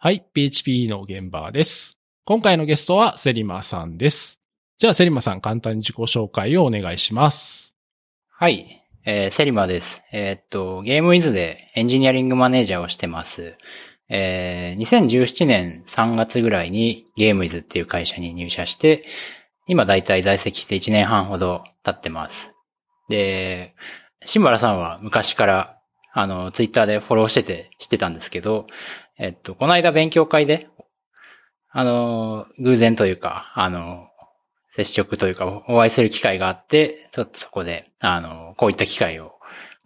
はい、PHP の現場です。今回のゲストはセリマさんです。じゃあセリマさん簡単に自己紹介をお願いします。はい。えーセリマです。えーっと、ゲームイズでエンジニアリングマネージャーをしてます。えー2017年3月ぐらいにゲームイズっていう会社に入社して、今だいたい在籍して1年半ほど経ってます。で、シンバラさんは昔から、あの、ツイッターでフォローしてて知ってたんですけど、えっと、この間勉強会で、あの、偶然というか、あの、接触というか、お会いする機会があって、ちょっとそこで、あの、こういった機会を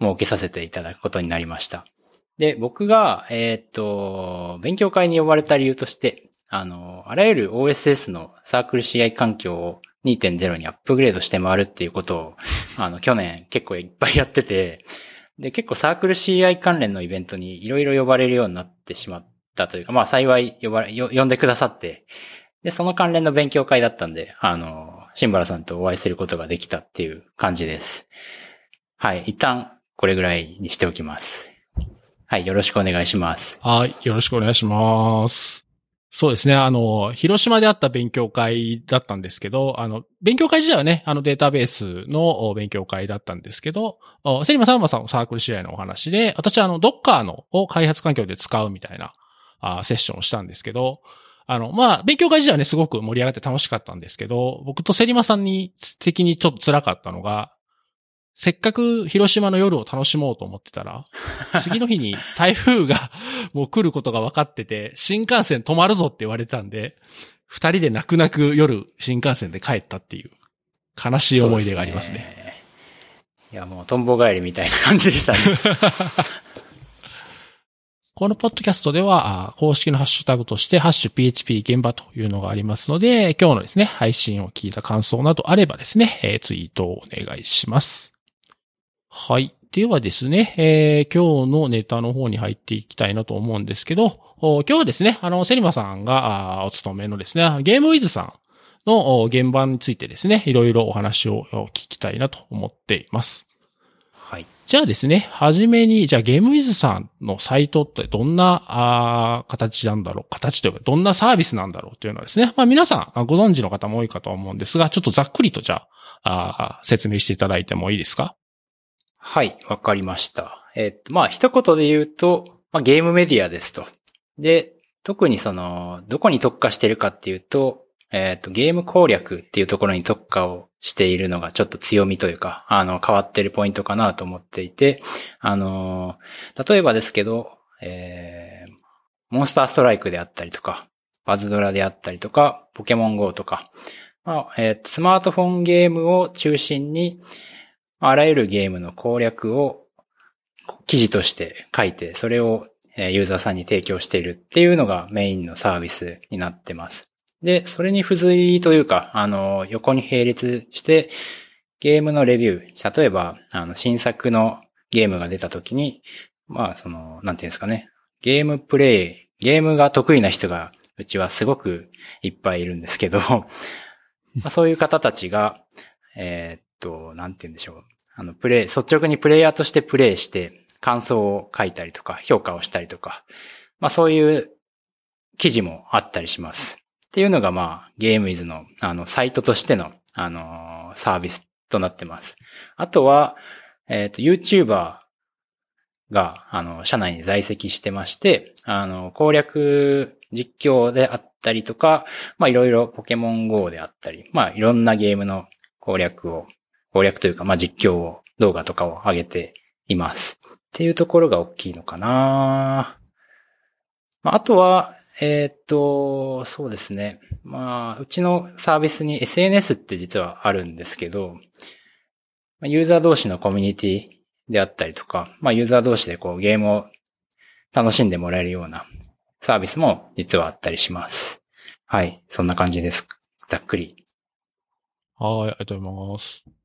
設けさせていただくことになりました。で、僕が、えーっと、勉強会に呼ばれた理由として、あの、あらゆる OSS のサークル CI 環境を2.0にアップグレードして回るっていうことを、あの、去年結構いっぱいやってて、で、結構サークル CI 関連のイベントにいろいろ呼ばれるようになってしまったというか、まあ幸い呼ばれ、よ呼んでくださって、で、その関連の勉強会だったんで、あの、シンバラさんとお会いすることができたっていう感じです。はい。一旦、これぐらいにしておきます。はい。よろしくお願いします。はい、よろしくお願いします。そうですね、あの、広島であった勉強会だったんですけど、あの、勉強会自体はね、あのデータベースの勉強会だったんですけど、セリマさんはさんのサークル試合のお話で、私はあの、ドッカーのを開発環境で使うみたいなあセッションをしたんですけど、あの、まあ、勉強会自体はね、すごく盛り上がって楽しかったんですけど、僕とセリマさんに、的にちょっと辛かったのが、せっかく広島の夜を楽しもうと思ってたら、次の日に台風が もう来ることが分かってて、新幹線止まるぞって言われたんで、二人で泣く泣く夜新幹線で帰ったっていう悲しい思い出がありますね。すね。いや、もう、トンボ帰りみたいな感じでしたね。このポッドキャストでは、あ公式のハッシュタグとして、ハッシュ PHP 現場というのがありますので、今日のですね、配信を聞いた感想などあればですね、えーツイートをお願いします。はい。ではですね、えー今日のネタの方に入っていきたいなと思うんですけど、お今日はですね、あの、セリマさんがお勤めのですね、ゲームウィズさんのお現場についてですね、いろいろお話をお聞きたいなと思っています。はい。じゃあですね、はじめに、じゃあゲームウィズさんのサイトってどんなあー形なんだろう形というか、どんなサービスなんだろうというのはですね、まあ皆さんあご存知の方も多いかと思うんですが、ちょっとざっくりとじゃあ、あー説明していただいてもいいですか？はい、わかりました。えっと、まあ、一言で言うと、まあ、ゲームメディアですと。で、特にその、どこに特化してるかっていうと、えっと、ゲーム攻略っていうところに特化をしているのがちょっと強みというか、あの、変わってるポイントかなと思っていて、あの、例えばですけど、えー、モンスターストライクであったりとか、バズドラであったりとか、ポケモン GO とか、まあ、えースマートフォンゲームを中心に、あらゆるゲームの攻略を記事として書いて、それをユーザーさんに提供しているっていうのがメインのサービスになってます。で、それに付随というか、あの、横に並列して、ゲームのレビュー、例えば、あの、新作のゲームが出た時に、まあ、その、なんていうんですかね、ゲームプレイ、ゲームが得意な人が、うちはすごくいっぱいいるんですけど、まあ、そういう方たちが、えーっと、なんて言うんでしょう。あの、プレイ、率直にプレイヤーとしてプレイして、感想を書いたりとか、評価をしたりとか、まあそういう記事もあったりします。っていうのがまあ、ゲームイズの、あの、サイトとしての、あのーサービスとなってます。あとは、えっ、と、YouTuber が、あの、社内に在籍してまして、あの、攻略実況であったりとか、まあいろいろポケモン GO であったり、まあいろんなゲームの攻略を、攻略というか、まあ実況を、動画とかを上げています。っていうところが大きいのかなまああとは、えーっと、そうですね。まあ、うちのサービスに SNS って実はあるんですけど、ユーザー同士のコミュニティであったりとか、まあユーザー同士でこうゲームを楽しんでもらえるようなサービスも実はあったりします。はい。そんな感じです。ざっくり。はい、ありがとうございます。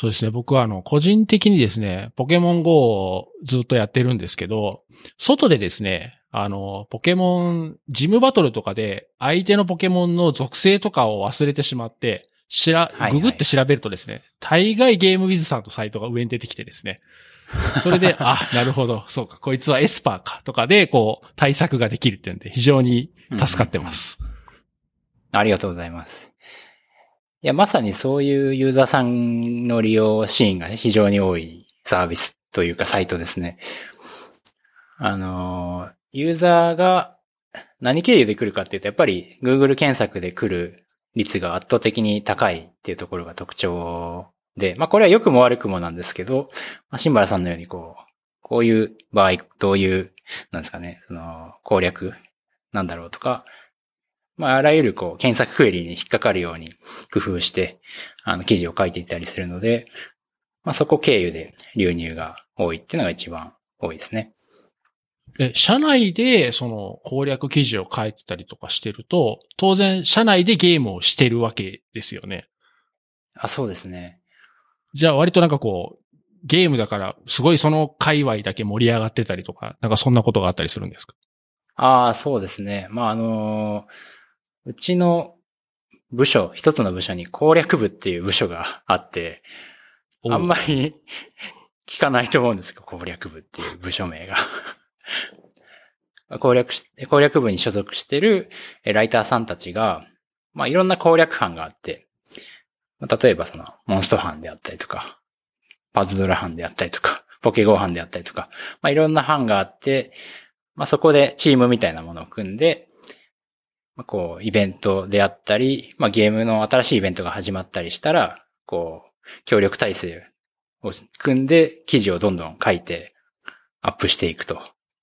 そうですね。僕はあの、個人的にですね、ポケモン GO をずっとやってるんですけど、外でですね、あの、ポケモン、ジムバトルとかで相手のポケモンの属性とかを忘れてしまって、しらはいは、いググって調べるとですね、大概ゲームウィズさんとサイトが上に出てきてですね、それで、あ、なるほど、そうか、こいつはエスパーか、とかで、こう、対策ができるっていうんで、非常に助かってます。ありがとうございます。いや、まさにそういうユーザーさんの利用シーンが、ね、非常に多いサービスというかサイトですね。あの、ユーザーが何経由で来るかっていうと、やっぱり Google 検索で来る率が圧倒的に高いっていうところが特徴で、まあこれは良くも悪くもなんですけど、まあ、シンバラさんのようにこう、こういう場合、どういう、なんですかね、その攻略なんだろうとか、まああらゆるこう検索クエリに引っかかるように工夫して、あの記事を書いていったりするので、まあそこ経由で流入が多いっていうのが一番多いですね。え、社内でその攻略記事を書いてたりとかしてると、当然社内でゲームをしてるわけですよね。あ、そうですね。じゃあ割となんかこう、ゲームだからすごいその界隈だけ盛り上がってたりとか、なんかそんなことがあったりするんですか？ああ、そうですね。まあ、あのー、うちの部署、一つの部署に攻略部っていう部署があって、あんまり 聞かないと思うんですけど、攻略部っていう部署名が。攻略し、攻略部に所属してるライターさんたちが、まあいろんな攻略班があって、例えばそのモンスト班であったりとか、パズドラ班であったりとか、ポケゴー班であったりとか、まあいろんな班があって、まあそこでチームみたいなものを組んで、まあこうイベントであったり、まあゲームの新しいイベントが始まったりしたら、こう協力体制を組んで記事をどんどん書いてアップしていくと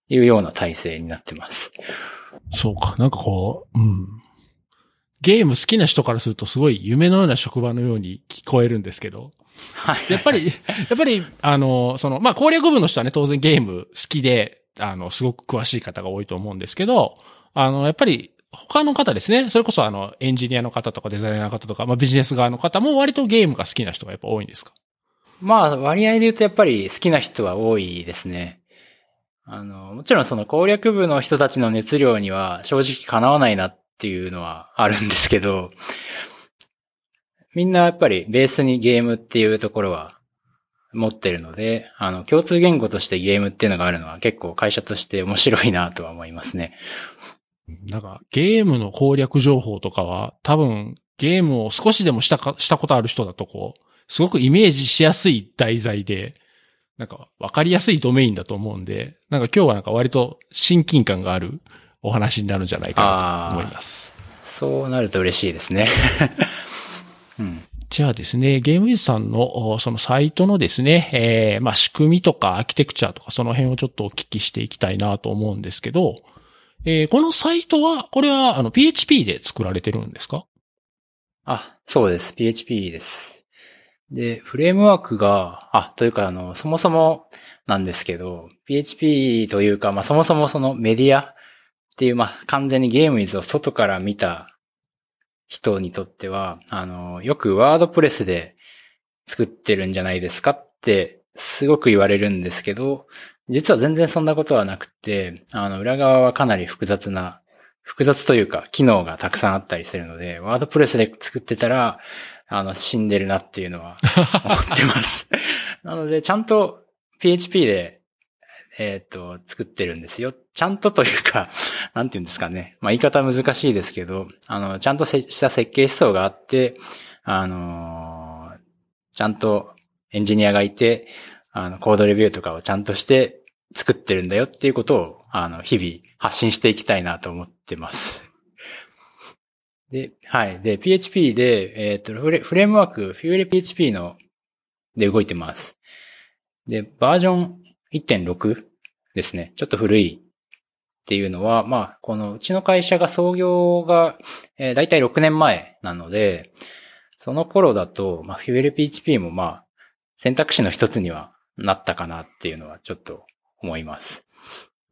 いうような体制になってます。そうか。なんかこう、うん。ゲーム好きな人からするとすごい夢のような職場のように聞こえるんですけど。はい。やっぱり、やっぱり、あの、その、まあ、攻略部の人はね、当然ゲーム好きで、あの、すごく詳しい方が多いと思うんですけど、あの、やっぱり、他の方ですね。それこそあの、エンジニアの方とかデザイナーの方とか、まあビジネス側の方も割とゲームが好きな人がやっぱ多いんですか？まあ、割合で言うとやっぱり好きな人は多いですね。あの、もちろんその攻略部の人たちの熱量には正直叶わないなっていうのはあるんですけど、みんなやっぱりベースにゲームっていうところは持ってるので、あの、共通言語としてゲームっていうのがあるのは結構会社として面白いなとは思いますね。なんか、ゲームの攻略情報とかは、多分、ゲームを少しでもしたか、したことある人だとこう、すごくイメージしやすい題材で、なんかわかりやすいドメインだと思うんで、なんか今日はなんか割と親近感があるお話になるんじゃないかなと思います。そうなると嬉しいですね。うん、じゃあですね、ゲームイズさんのそのサイトのですね、えー、まあ仕組みとかアーキテクチャとかその辺をちょっとお聞きしていきたいなと思うんですけど、えー、このサイトは、これはあの PHP で作られてるんですか？あ、そうです。PHP です。で、フレームワークが、あ、というか、あの、そもそもなんですけど、PHP というか、まあ、そもそもそのメディアっていう、まあ、完全にゲームイズを外から見た人にとっては、あの、よくワードプレスで作ってるんじゃないですかってすごく言われるんですけど、実は全然そんなことはなくて、あの、裏側はかなり複雑な、複雑というか、機能がたくさんあったりするので、ワードプレスで作ってたら、あの、死んでるなっていうのは 思ってます。なので、ちゃんと PHP で、えっ、ー、と、作ってるんですよ。ちゃんとというか、なんて言うんですかね。まあ、言い方難しいですけど、あの、ちゃんとした設計思想があって、あのー、ちゃんとエンジニアがいて、あの、コードレビューとかをちゃんとして作ってるんだよっていうことを、あの、日々発信していきたいなと思ってます。で、はい。で、PHP で、えっ、ー、とフレ、フレームワーク、フューレ PHP の、で動いてます。で、バージョン1.6ですね。ちょっと古いっていうのは、まあ、このうちの会社が創業が、えー、だいたい6年前なので、その頃だと、まあ、フューレ PHP もまあ、選択肢の一つにはなったかなっていうのはちょっと思います。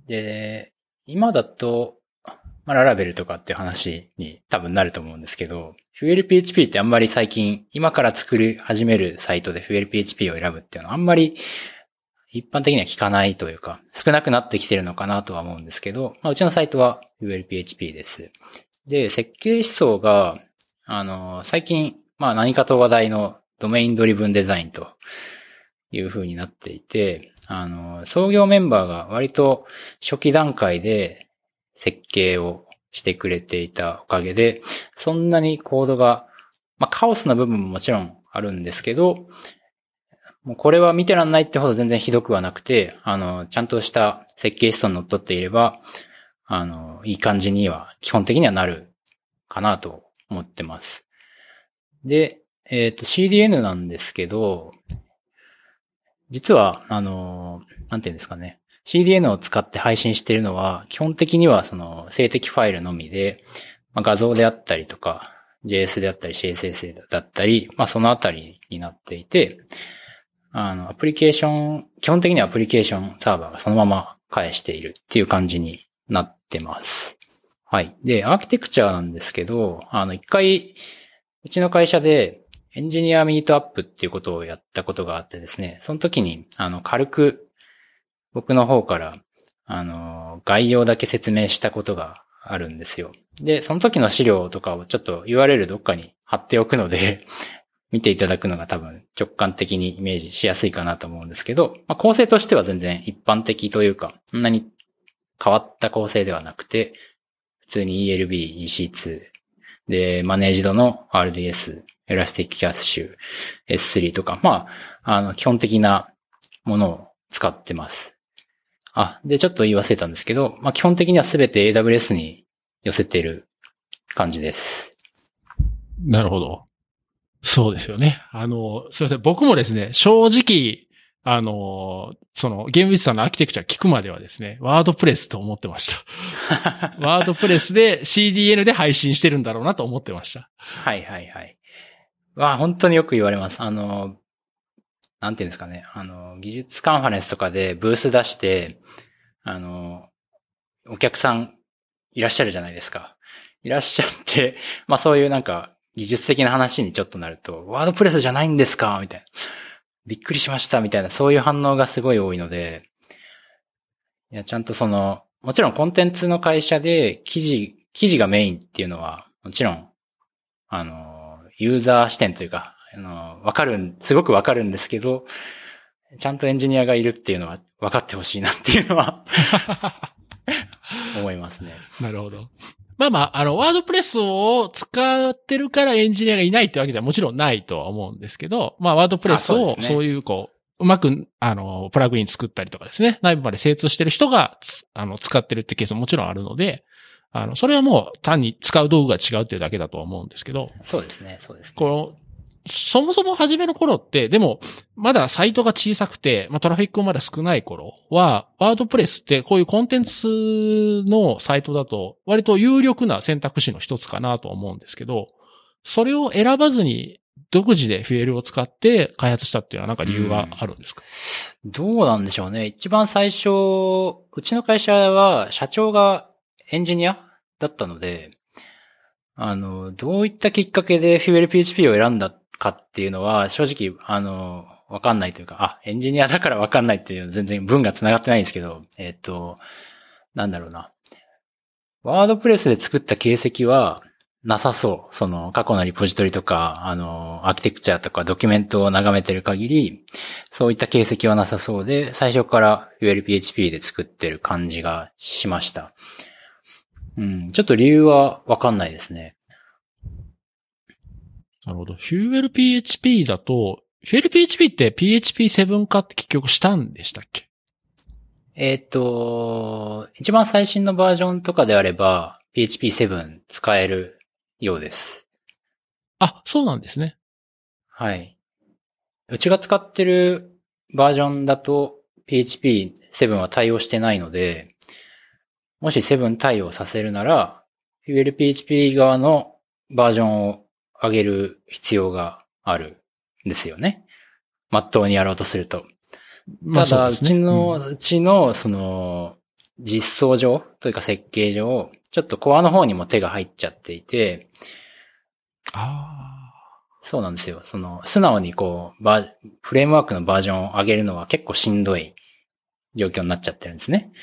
で、今だと、まあ、ララベルとかっていう話に多分なると思うんですけど、フュエル PHP ってあんまり最近、今から作り始めるサイトでフュエル PHP を選ぶっていうのはあんまり一般的には聞かないというか、少なくなってきてるのかなとは思うんですけど、まあ、うちのサイトはフュエル PHP です。で、設計思想が、あの、最近、まあ何かと話題のドメインドリブンデザインという風になっていて、あの、創業メンバーが割と初期段階で設計をしてくれていたおかげで、そんなにコードが、まあ、カオスな部分ももちろんあるんですけど、もうこれは見てらんないってほど全然ひどくはなくて、あの、ちゃんとした設計思想に則っっていれば、あの、いい感じには基本的にはなるかなと思ってます。で、えっ、ー、と、CDN なんですけど、実は、あの、なんていうんですかね。CDN を使って配信しているのは、基本的にはその静的ファイルのみで、まあ、画像であったりとか、JS であったり CSS だったり、まあそのあたりになっていて、あの、アプリケーション、基本的にはアプリケーションサーバーがそのまま返しているっていう感じになってます。はい。で、アーキテクチャなんですけど、あの、一回、うちの会社でエンジニアミートアップっていうことをやったことがあってですね、その時に、あの、軽く僕の方から、あの、概要だけ説明したことがあるんですよ。で、その時の資料とかをちょっと URL どっかに貼っておくので 見ていただくのが多分直感的にイメージしやすいかなと思うんですけど、まあ、構成としては全然一般的というか、そんなに変わった構成ではなくて、普通に ELB、EC2、で、マネージドの RDS、 ElastiCache、S3 とか、まあ、あの、基本的なものを使ってます。あ、で、ちょっと言い忘れたんですけど、まあ、基本的にはすべて AWS に寄せている感じです。なるほど。そうですよね。あの、すいません。僕もですね、正直、あの、その、ゲームビズさんのアーキテクチャ聞くまではですね、ワードプレスと思ってました。ワードプレスで CDN で配信してるんだろうなと思ってました。はいはいはい。わ本当によく言われます。あの、なんていうんですかね。あの、技術カンファレンスとかでブース出して、あの、お客さんいらっしゃるじゃないですか。いらっしゃって、まあそういうなんか技術的な話にちょっとなると、ワードプレスじゃないんですか？みたいな。びっくりしましたみたいな、そういう反応がすごい多いので、いや、ちゃんとその、もちろんコンテンツの会社で記事、記事がメインっていうのは、もちろん、あの、ユーザー視点というか、あの、わかる、すごくわかるんですけど、ちゃんとエンジニアがいるっていうのは分かってほしいなっていうのは 思いますね。なるほど。まあまあ、あの、ワードプレスを使ってるからエンジニアがいないってわけじゃもちろんないとは思うんですけど、まあ、ワードプレスをそういうこう、うまく、あの、プラグイン作ったりとかですね、内部まで精通してる人が、あの、使ってるってケースももちろんあるので、あの、それはもう単に使う道具が違うっていうだけだと思うんですけど。そうですね、そうですね。この、そもそも初めの頃って、でも、まだサイトが小さくて、まあ、トラフィックもまだ少ない頃は、ワードプレスってこういうコンテンツのサイトだと、割と有力な選択肢の一つかなと思うんですけど、それを選ばずに独自でフィエルを使って開発したっていうのはなんか理由があるんですか、うん、どうなんでしょうね。一番最初、うちの会社は社長がエンジニアだったので、あの、どういったきっかけでフィエル PHP を選んだかっていうのは、正直、あの、わかんないというか、あ、エンジニアだからわかんないっていう全然文が繋がってないんですけど、えっ、と、なんだろうな。ワードプレスで作った形跡はなさそう。その過去のリポジトリとか、あの、アーキテクチャとかドキュメントを眺めてる限り、そういった形跡はなさそうで、最初から ULPHP で作ってる感じがしました。うん、ちょっと理由はわかんないですね。なるほど。フューエル PHP だと、フューエル PHP って PHP7 化って結局したんでしたっけ？えっ、と、一番最新のバージョンとかであれば、PHP7 使えるようです。あ、そうなんですね。はい。うちが使ってるバージョンだと PHP7 は対応してないので、もし7対応させるなら、FuelPHP 側のバージョンを上げる必要があるんですよね。まっとうにやろうとすると。ただ、うちの、うちの、その、実装上というか設計上、ちょっとコアの方にも手が入っちゃっていて、ああ。そうなんですよ。その、素直にこう、バフレームワークのバージョンを上げるのは結構しんどい状況になっちゃってるんですね。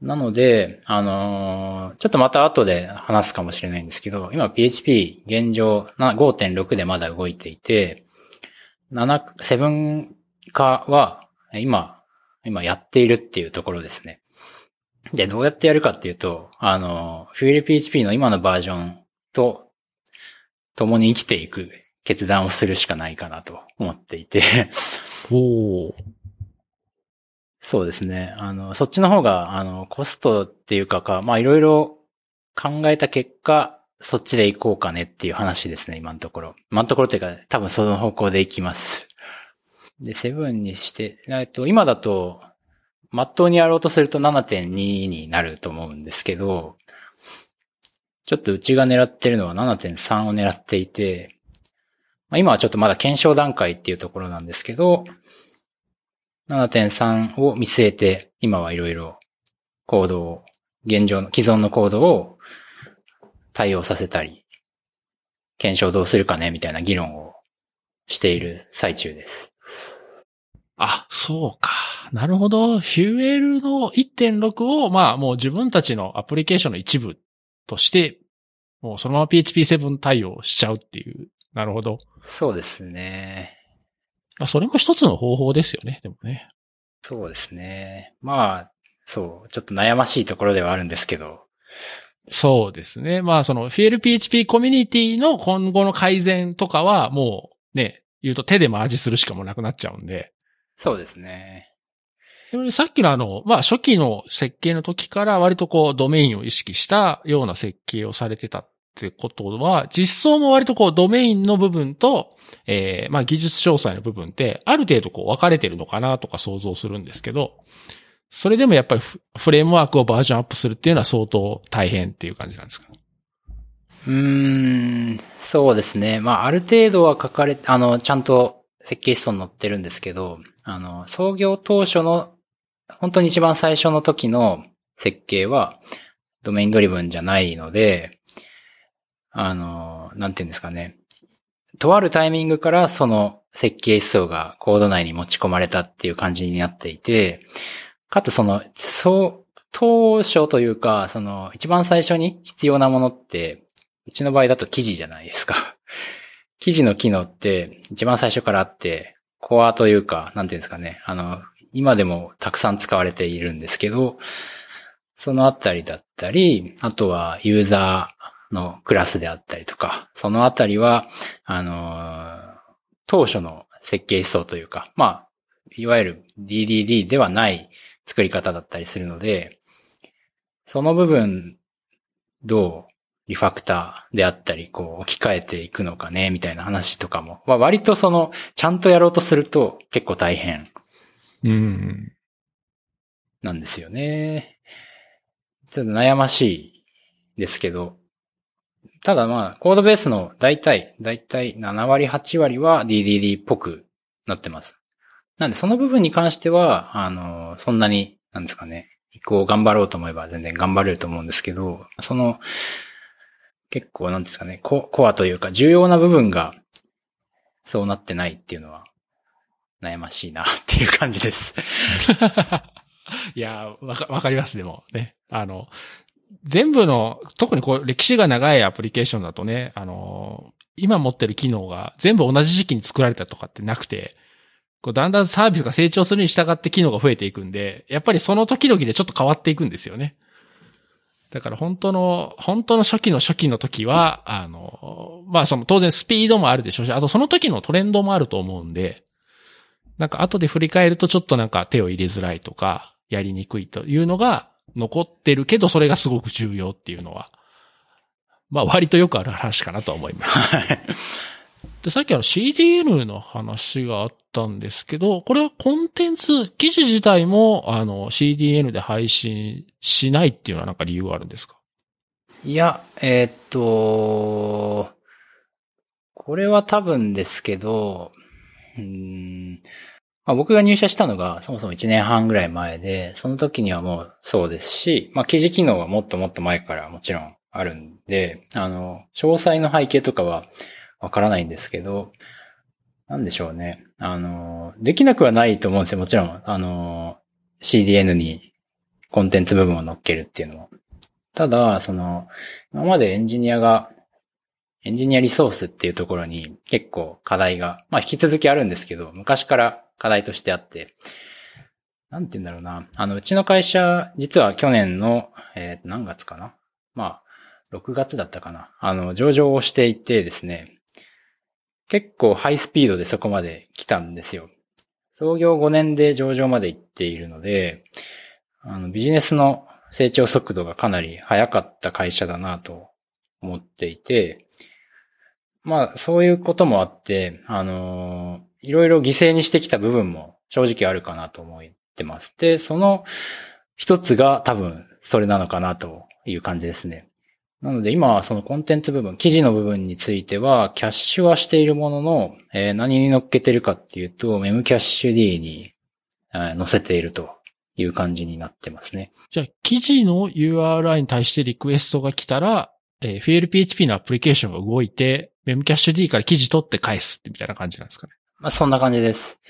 なので、あのー、ちょっとまた後で話すかもしれないんですけど、今 PHP 現状5.6でまだ動いていて、7、7化は、今、今やっているっていうところですね。で、どうやってやるかっていうと、あの、FuelPHP の今のバージョンと共に生きていく決断をするしかないかなと思っていておそうですね。あの、そっちの方が、あの、コストっていうかか、まあいろいろ考えた結果、そっちで行こうかねっていう話ですね、今のところ。今のところっていうか、多分その方向で行きます。で、7にして、えっと、今だと、まっとうにやろうとすると7.2になると思うんですけど、ちょっとうちが狙ってるのは7.3を狙っていて、まあ、今はちょっとまだ検証段階っていうところなんですけど、7.3を見据えて、今はいろいろコードを、現状の既存のコードを対応させたり、検証どうするかねみたいな議論をしている最中です。あ、そうか。なるほど。ヒューエルの1.6を、まあもう自分たちのアプリケーションの一部として、もうそのまま PHP7 対応しちゃうっていう。なるほど。そうですね。まあそれも一つの方法ですよね、でもね。そうですね。まあ、そう、ちょっと悩ましいところではあるんですけど。そうですね。まあその FLPHP コミュニティの今後の改善とかはもうね、言うと手でマージするしかもなくなっちゃうんで。そうですね。でもさっきのあの、まあ初期の設計の時から割とこうドメインを意識したような設計をされてたっってことは、実装も割とこうドメインの部分と、えー、まあ技術詳細の部分ってある程度こう分かれてるのかなとか想像するんですけど、それでもやっぱりフレームワークをバージョンアップするっていうのは相当大変っていう感じなんですか？うーん、そうですね。まあある程度は書かれ、あの、ちゃんと設計思想に載ってるんですけど、あの、創業当初の、本当に一番最初の時の設計は、ドメインドリブンじゃないので、あの、なんていうんですかね。とあるタイミングからその設計思想がコード内に持ち込まれたっていう感じになっていて、かつその、そう、当初というか、その、一番最初に必要なものって、うちの場合だと記事じゃないですか。記事の機能って一番最初からあって、コアというか、なんていうんですかね。あの、今でもたくさん使われているんですけど、そのあたりだったり、あとはユーザーのクラスであったりとか、そのあたりは、あの、当初の設計思想というか、まあ、いわゆる DDD ではない作り方だったりするので、その部分、どうリファクターであったり、こう置き換えていくのかね、みたいな話とかも、まあ、割とその、ちゃんとやろうとすると結構大変。うん。なんですよね。ちょっと悩ましいですけど、ただまあ、コードベースの大体、大体7割、8割は DDD っぽくなってます。なんでその部分に関しては、あの、そんなに、なんですかね、移行頑張ろうと思えば全然頑張れると思うんですけど、その、結構なんですかね、ココアというか重要な部分がそうなってないっていうのは悩ましいなっていう感じです いや、わか、わかります、でもね。あの、全部の、特にこう、歴史が長いアプリケーションだとね、あの、今持ってる機能が全部同じ時期に作られたとかってなくて、こうだんだんサービスが成長するに従って機能が増えていくんで、やっぱりその時々でちょっと変わっていくんですよね。だから本当の、本当の初期の初期の時は、あの、まあその当然スピードもあるでしょうし、あとその時のトレンドもあると思うんで、なんか後で振り返るとちょっとなんか手を入れづらいとか、やりにくいというのが残ってるけど、それがすごく重要っていうのは、まあ割とよくある話かなと思います。で、さっきあの CDN の話があったんですけど、これはコンテンツ、記事自体もあの CDN で配信しないっていうのはなんか理由があるんですか？いや、えー、っと、これは多分ですけど、うんまあ、僕が入社したのがそもそも1年半ぐらい前で、その時にはもうそうですし、まあ、記事機能はもっともっと前からもちろんあるんで、あの、詳細の背景とかはわからないんですけど、なんでしょうね。あの、できなくはないと思うんですよ。もちろん、あの、CDN にコンテンツ部分を乗っけるっていうのも。ただ、その、今までエンジニアが、エンジニアリソースっていうところに結構課題が、まあ引き続きあるんですけど、昔から課題としてあって、なんて言うんだろうな。あの、うちの会社、実は去年の、えー、何月かな？まあ、6月だったかな。あの、上場をしていてですね、結構ハイスピードでそこまで来たんですよ。創業5年で上場まで行っているので、あの、ビジネスの成長速度がかなり速かった会社だなと思っていて、まあ、そういうこともあって、あのいろいろ犠牲にしてきた部分も正直あるかなと思ってます。で、その一つが多分それなのかなという感じですね。なので今そのコンテンツ部分、記事の部分については、キャッシュはしているものの、えー何に乗っけてるかっていうと、メムキャッシュ D に、え載せているという感じになってますね。じゃあ、記事の URI に対してリクエストが来たら、えー、FLPHP のアプリケーションが動いて、Memcached から記事取って返すってみたいな感じなんですかね。まあ、そんな感じです。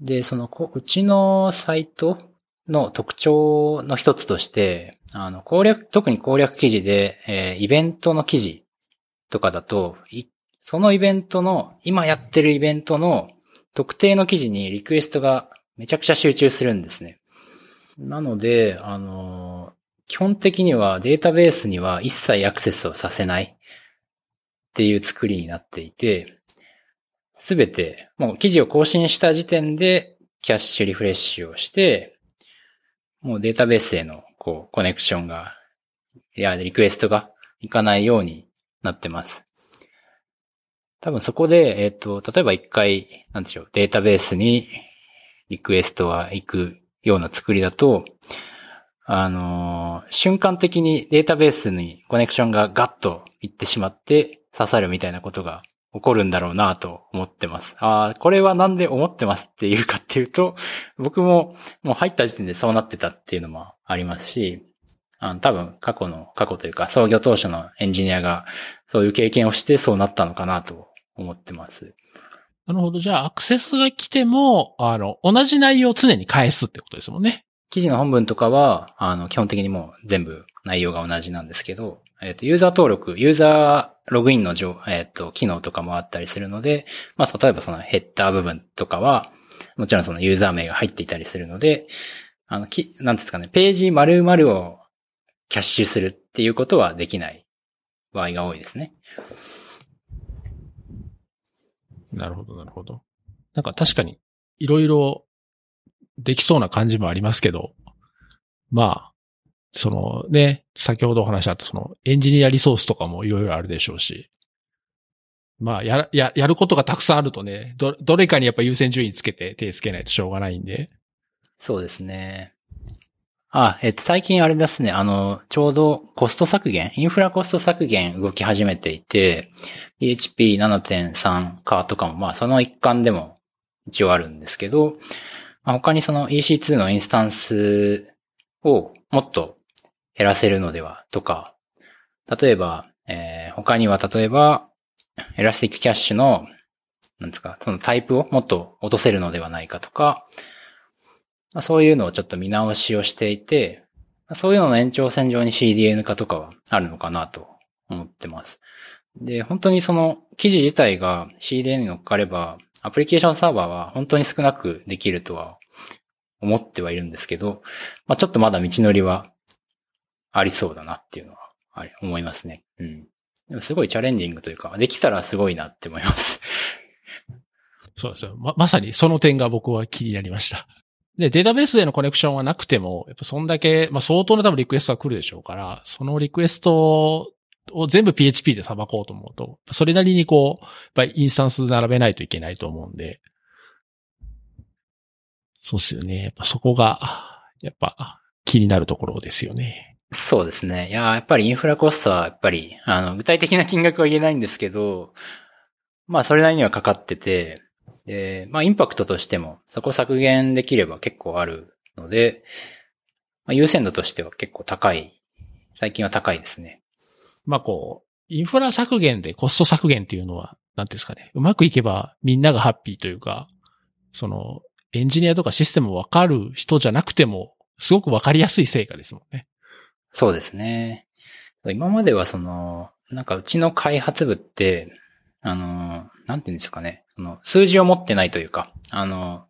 で、その、こうちのサイトの特徴の一つとして、あの、攻略、特に攻略記事で、えーイベントの記事とかだと、そのイベントの、今やってるイベントの特定の記事にリクエストがめちゃくちゃ集中するんですね。なので、あの、基本的にはデータベースには一切アクセスをさせないっていう作りになっていて、すべて、もう記事を更新した時点で、キャッシュリフレッシュをして、もうデータベースへの、こう、コネクションが、いや、リクエストがいかないようになってます。多分そこで、えっ、と、例えば一回、なんでしょう、データベースにリクエストは行くような作りだと、あのー瞬間的にデータベースにコネクションがガッと行ってしまって刺さるみたいなことが起こるんだろうなと思ってます。ああ、これはなんで思ってますっていうかっていうと、僕ももう入った時点でそうなってたっていうのもありますし、あの多分過去の、過去というか創業当初のエンジニアがそういう経験をしてそうなったのかなと思ってます。なるほど。じゃあ、アクセスが来ても、あの、同じ内容を常に返すってことですもんね。記事の本文とかは、あの、基本的にもう全部内容が同じなんですけど、えっ、と、ユーザー登録、ユーザーログインの上、えっ、と、機能とかもあったりするので、まあ、例えばそのヘッダー部分とかは、もちろんそのユーザー名が入っていたりするので、あの、き、なんですかね、ページ丸々をキャッシュするっていうことはできない場合が多いですね。なるほど、なるほど。なんか確かに、いろいろできそうな感じもありますけど、まあ、そのね、先ほどお話しあったそのエンジニアリソースとかもいろいろあるでしょうし、まあ、や、や、やることがたくさんあるとね、ど、どれかにやっぱ優先順位つけて手つけないとしょうがないんで。そうですね。あ、えっと、最近あれですね、あの、ちょうどコスト削減、インフラコスト削減動き始めていて、PHP7.3 化とかも、まあ、その一環でも一応あるんですけど、まあ、他にその EC2 のインスタンスをもっと減らせるのではとか、例えば、えー他には例えば、 ElastiCache の、なんですか、そのタイプをもっと落とせるのではないかとか、まあ、そういうのをちょっと見直しをしていて、そういうのの延長線上に CDN 化とかはあるのかなと思ってます。で、本当にその記事自体が CDN に乗っかれば、アプリケーションサーバーは本当に少なくできるとは思ってはいるんですけど、まあ、ちょっとまだ道のりはありそうだなっていうのはあり思いますね。うん。でもすごいチャレンジングというか、できたらすごいなって思います。そうですよ。ま、まさにその点が僕は気になりました。で、データベースへのコネクションはなくても、やっぱそんだけ、まあ相当な多分リクエストが来るでしょうから、そのリクエストを全部 PHP で裁こうと思うと、それなりにこう、やっぱりインスタンス並べないといけないと思うんで、そうですよね。やっぱそこが、やっぱ気になるところですよね。そうですね。いや、やっぱりインフラコストは、やっぱり、あの、具体的な金額は言えないんですけど、まあ、それなりにはかかってて、で、まあ、インパクトとしても、そこ削減できれば結構あるので、まあ、優先度としては結構高い。最近は高いですね。まあこう、インフラ削減でコスト削減っていうのは、なんていうんですかね。うまくいけばみんながハッピーというか、その、エンジニアとかシステムわかる人じゃなくても、すごくわかりやすい成果ですもんね。そうですね。今まではその、なんかうちの開発部って、あの、なんていうんですかね。その数字を持ってないというか、あの、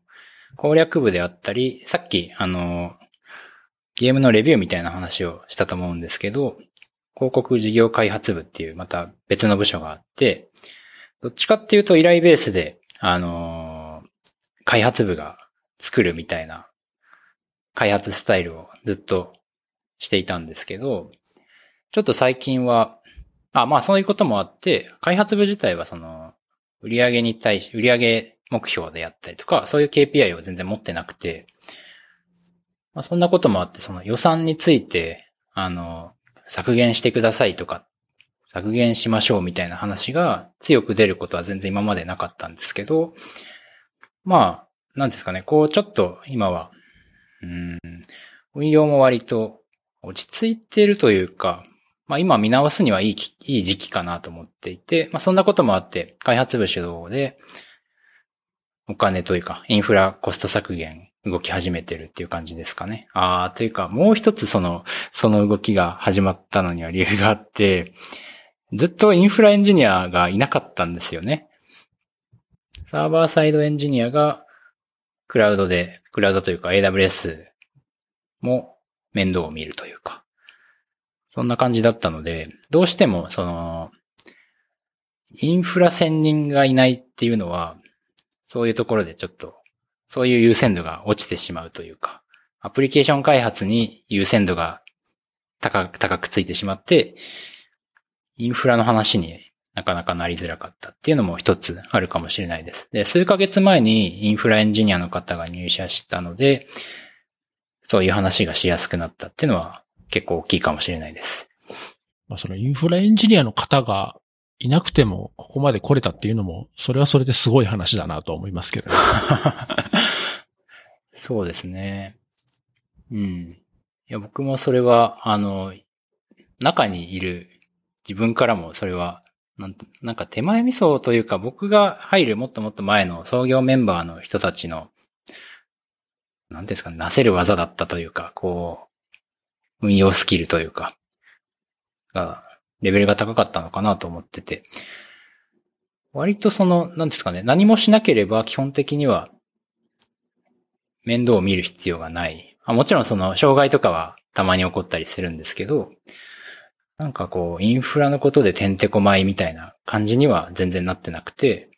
攻略部であったり、さっき、あの、ゲームのレビューみたいな話をしたと思うんですけど、広告事業開発部っていうまた別の部署があって、どっちかっていうと依頼ベースで、あの開発部が作るみたいな開発スタイルをずっとしていたんですけど、ちょっと最近は、あ、まあそういうこともあって、開発部自体はその、売上に対し、売上目標でやったりとか、そういう KPI を全然持ってなくて、まあそんなこともあって、その予算について、あの、削減してくださいとか、削減しましょうみたいな話が強く出ることは全然今までなかったんですけど、まあ、なんですかね、こうちょっと今は、うん、運用も割と落ち着いてるというか、まあ今見直すにはいいいい時期かなと思っていて、まあそんなこともあって、開発部主導で、お金というか、インフラコスト削減動き始めてるっていう感じですかね。ああ、というか、もう一つその、その動きが始まったのには理由があって、ずっとインフラエンジニアがいなかったんですよね。サーバーサイドエンジニアが、クラウドで、クラウドというか AWS も面倒を見るというか、そんな感じだったので、どうしてもその、インフラ専任がいないっていうのは、そういうところでちょっと、そういう優先度が落ちてしまうというか、アプリケーション開発に優先度が高く、高くついてしまって、インフラの話になかなかなりづらかったっていうのも一つあるかもしれないです。で、数ヶ月前にインフラエンジニアの方が入社したので、そういう話がしやすくなったっていうのは結構大きいかもしれないです。まあ、そのインフラエンジニアの方がいなくてもここまで来れたっていうのも、それはそれですごい話だなと思いますけど、ね、そうですね。うん。いや、僕もそれは、あの、中にいる自分からもそれは、なんなんか手前味噌というか僕が入るもっともっと前の創業メンバーの人たちのなんですかね、なせる技だったというか、こう、運用スキルというか、が、レベルが高かったのかなと思ってて、割とその、なんですかね、何もしなければ基本的には、面倒を見る必要がない。あもちろんその、障害とかはたまに起こったりするんですけど、なんかこう、インフラのことでてんてこまいみたいな感じには全然なってなくて、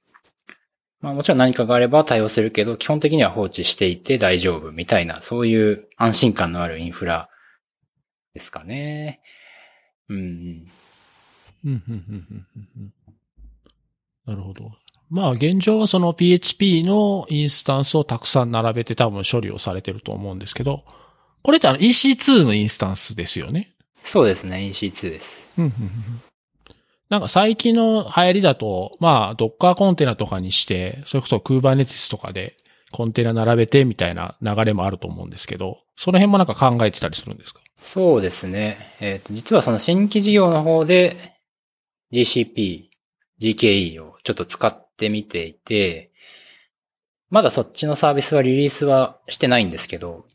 まあもちろん何かがあれば対応するけど、基本的には放置していて大丈夫みたいな、そういう安心感のあるインフラですかね。うん。なるほど。まあ現状はその PHP のインスタンスをたくさん並べて多分処理をされてると思うんですけど、これってあの EC2 のインスタンスですよね。そうですね、EC2 です。なんか最近の流行りだと、まあ、ドッカーコンテナとかにして、それこそ Kubernetes とかでコンテナ並べてみたいな流れもあると思うんですけど、その辺もなんか考えてたりするんですか？そうですね。えっ、ー、と、実はその新規事業の方で GCP、GKE をちょっと使ってみていて、まだそっちのサービスはリリースはしてないんですけど、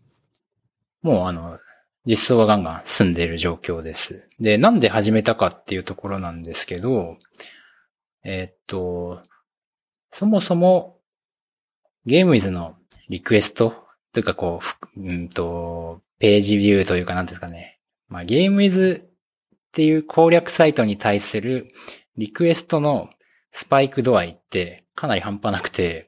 もうあの、実装はガンガン進んでいる状況です。で、なんで始めたかっていうところなんですけど、えー、っと、そもそもゲームイズのリクエストというかこう、うんと、ページビューというかなんですかね。まあ、ゲームイズっていう攻略サイトに対するリクエストのスパイク度合いってかなり半端なくて、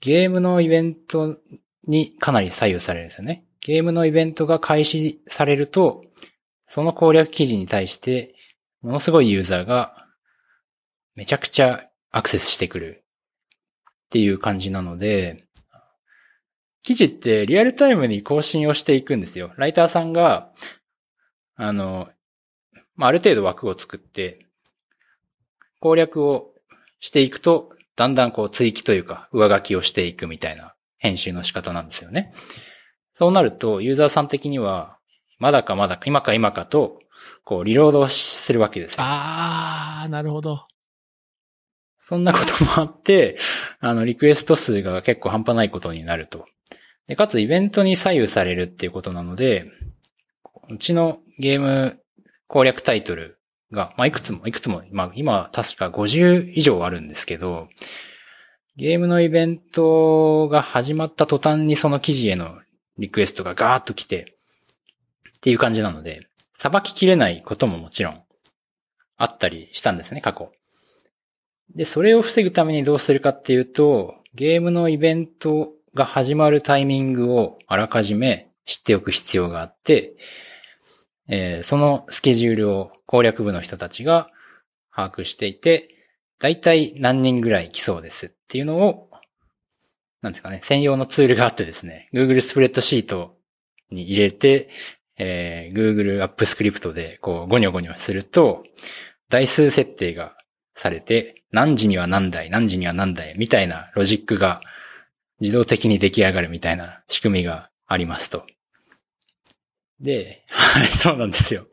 ゲームのイベントにかなり左右されるんですよね。ゲームのイベントが開始されると、その攻略記事に対して、ものすごいユーザーがめちゃくちゃアクセスしてくるっていう感じなので、記事ってリアルタイムに更新をしていくんですよ。ライターさんが、あの、まあ、ある程度枠を作って、攻略をしていくと、だんだんこう追記というか上書きをしていくみたいな編集の仕方なんですよね。そうなると、ユーザーさん的には、まだかまだか、今か今かと、こう、リロードするわけですよ。あー、なるほど。そんなこともあって、あの、リクエスト数が結構半端ないことになると。で、かつイベントに左右されるっていうことなので、うちのゲーム攻略タイトルが、まあ、いくつも、いくつも、まあ、今確か50以上あるんですけど、ゲームのイベントが始まった途端にその記事へのリクエストがガーッと来て、っていう感じなので、裁ききれないことももちろんあったりしたんですね、過去。で、それを防ぐためにどうするかっていうと、ゲームのイベントが始まるタイミングをあらかじめ知っておく必要があって、えー、そのスケジュールを攻略部の人たちが把握していて、だいたい何人ぐらい来そうですっていうのを、なんですかね、専用のツールがあってですね、Google スプレッドシートに入れて、えー、Google アップスクリプトでこうゴニョゴニョすると、台数設定がされて、何時には何台、何時には何台みたいなロジックが自動的に出来上がるみたいな仕組みがありますと。で、はい、そうなんですよ。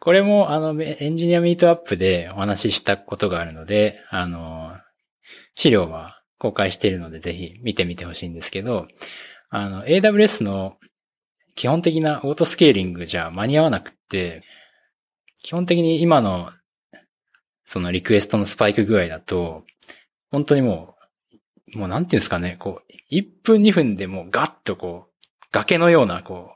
これも、あの、エンジニアミートアップでお話ししたことがあるので、あの、資料は公開しているので、ぜひ見てみてほしいんですけど、あの、AWS の基本的なオートスケーリングじゃ間に合わなくって、基本的に今の、そのリクエストのスパイク具合だと、本当にもう、もうなんていうんですかね、こう、1分2分でもうガッとこう、崖のようなこ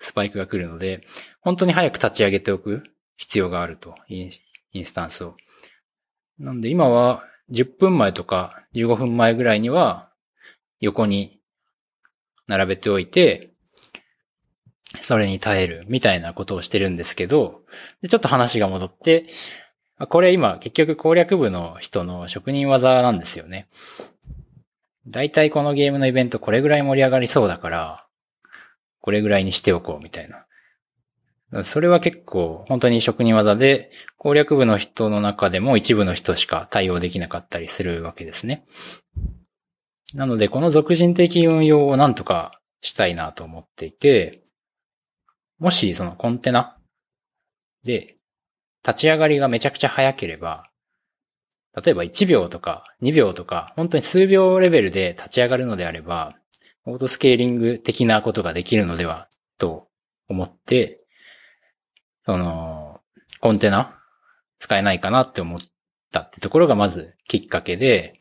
う、スパイクが来るので、本当に早く立ち上げておく必要があると、インインスタンスを。なんで今は10分前とか15分前ぐらいには横に並べておいて、それに耐えるみたいなことをしてるんですけど、ちょっと話が戻って、これ今結局攻略部の人の職人技なんですよね。だいたいこのゲームのイベントこれぐらい盛り上がりそうだから、これぐらいにしておこうみたいな。それは結構本当に職人技で攻略部の人の中でも一部の人しか対応できなかったりするわけですね。なのでこの俗人的運用をなんとかしたいなと思っていて、もしそのコンテナで立ち上がりがめちゃくちゃ早ければ、例えば1秒とか2秒とか、本当に数秒レベルで立ち上がるのであれば、オートスケーリング的なことができるのではと思って、その、コンテナ？使えないかなって思ったってところがまずきっかけで、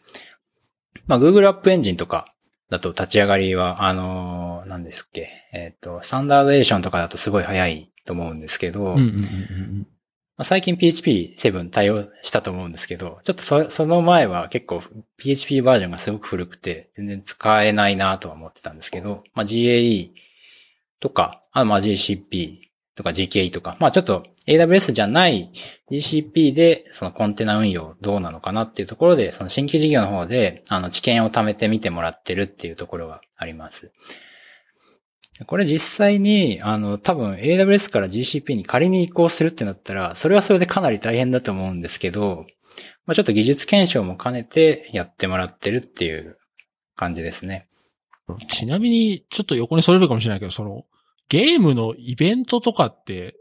まあ Google App Engine とかだと立ち上がりは、あのー、何ですっけ、えっ、ー、と、スタンダードエーションとかだとすごい早いと思うんですけど、最近 PHP7 対応したと思うんですけど、ちょっとそその前は結構 PHP バージョンがすごく古くて、全然使えないなとは思ってたんですけど、まあ、GAE とか、あまあ GCP とか GKE とか、まあちょっと AWS じゃない GCP でそのコンテナ運用どうなのかなっていうところで、その新規事業の方であの知見を貯めてみてもらってるっていうところがあります。これ実際に、あの、多分 AWS から GCP に仮に移行するってなったら、それはそれでかなり大変だと思うんですけど、まあ、ちょっと技術検証も兼ねてやってもらってるっていう感じですね。ちなみに、ちょっと横にそれるかもしれないけど、その、ゲームのイベントとかって、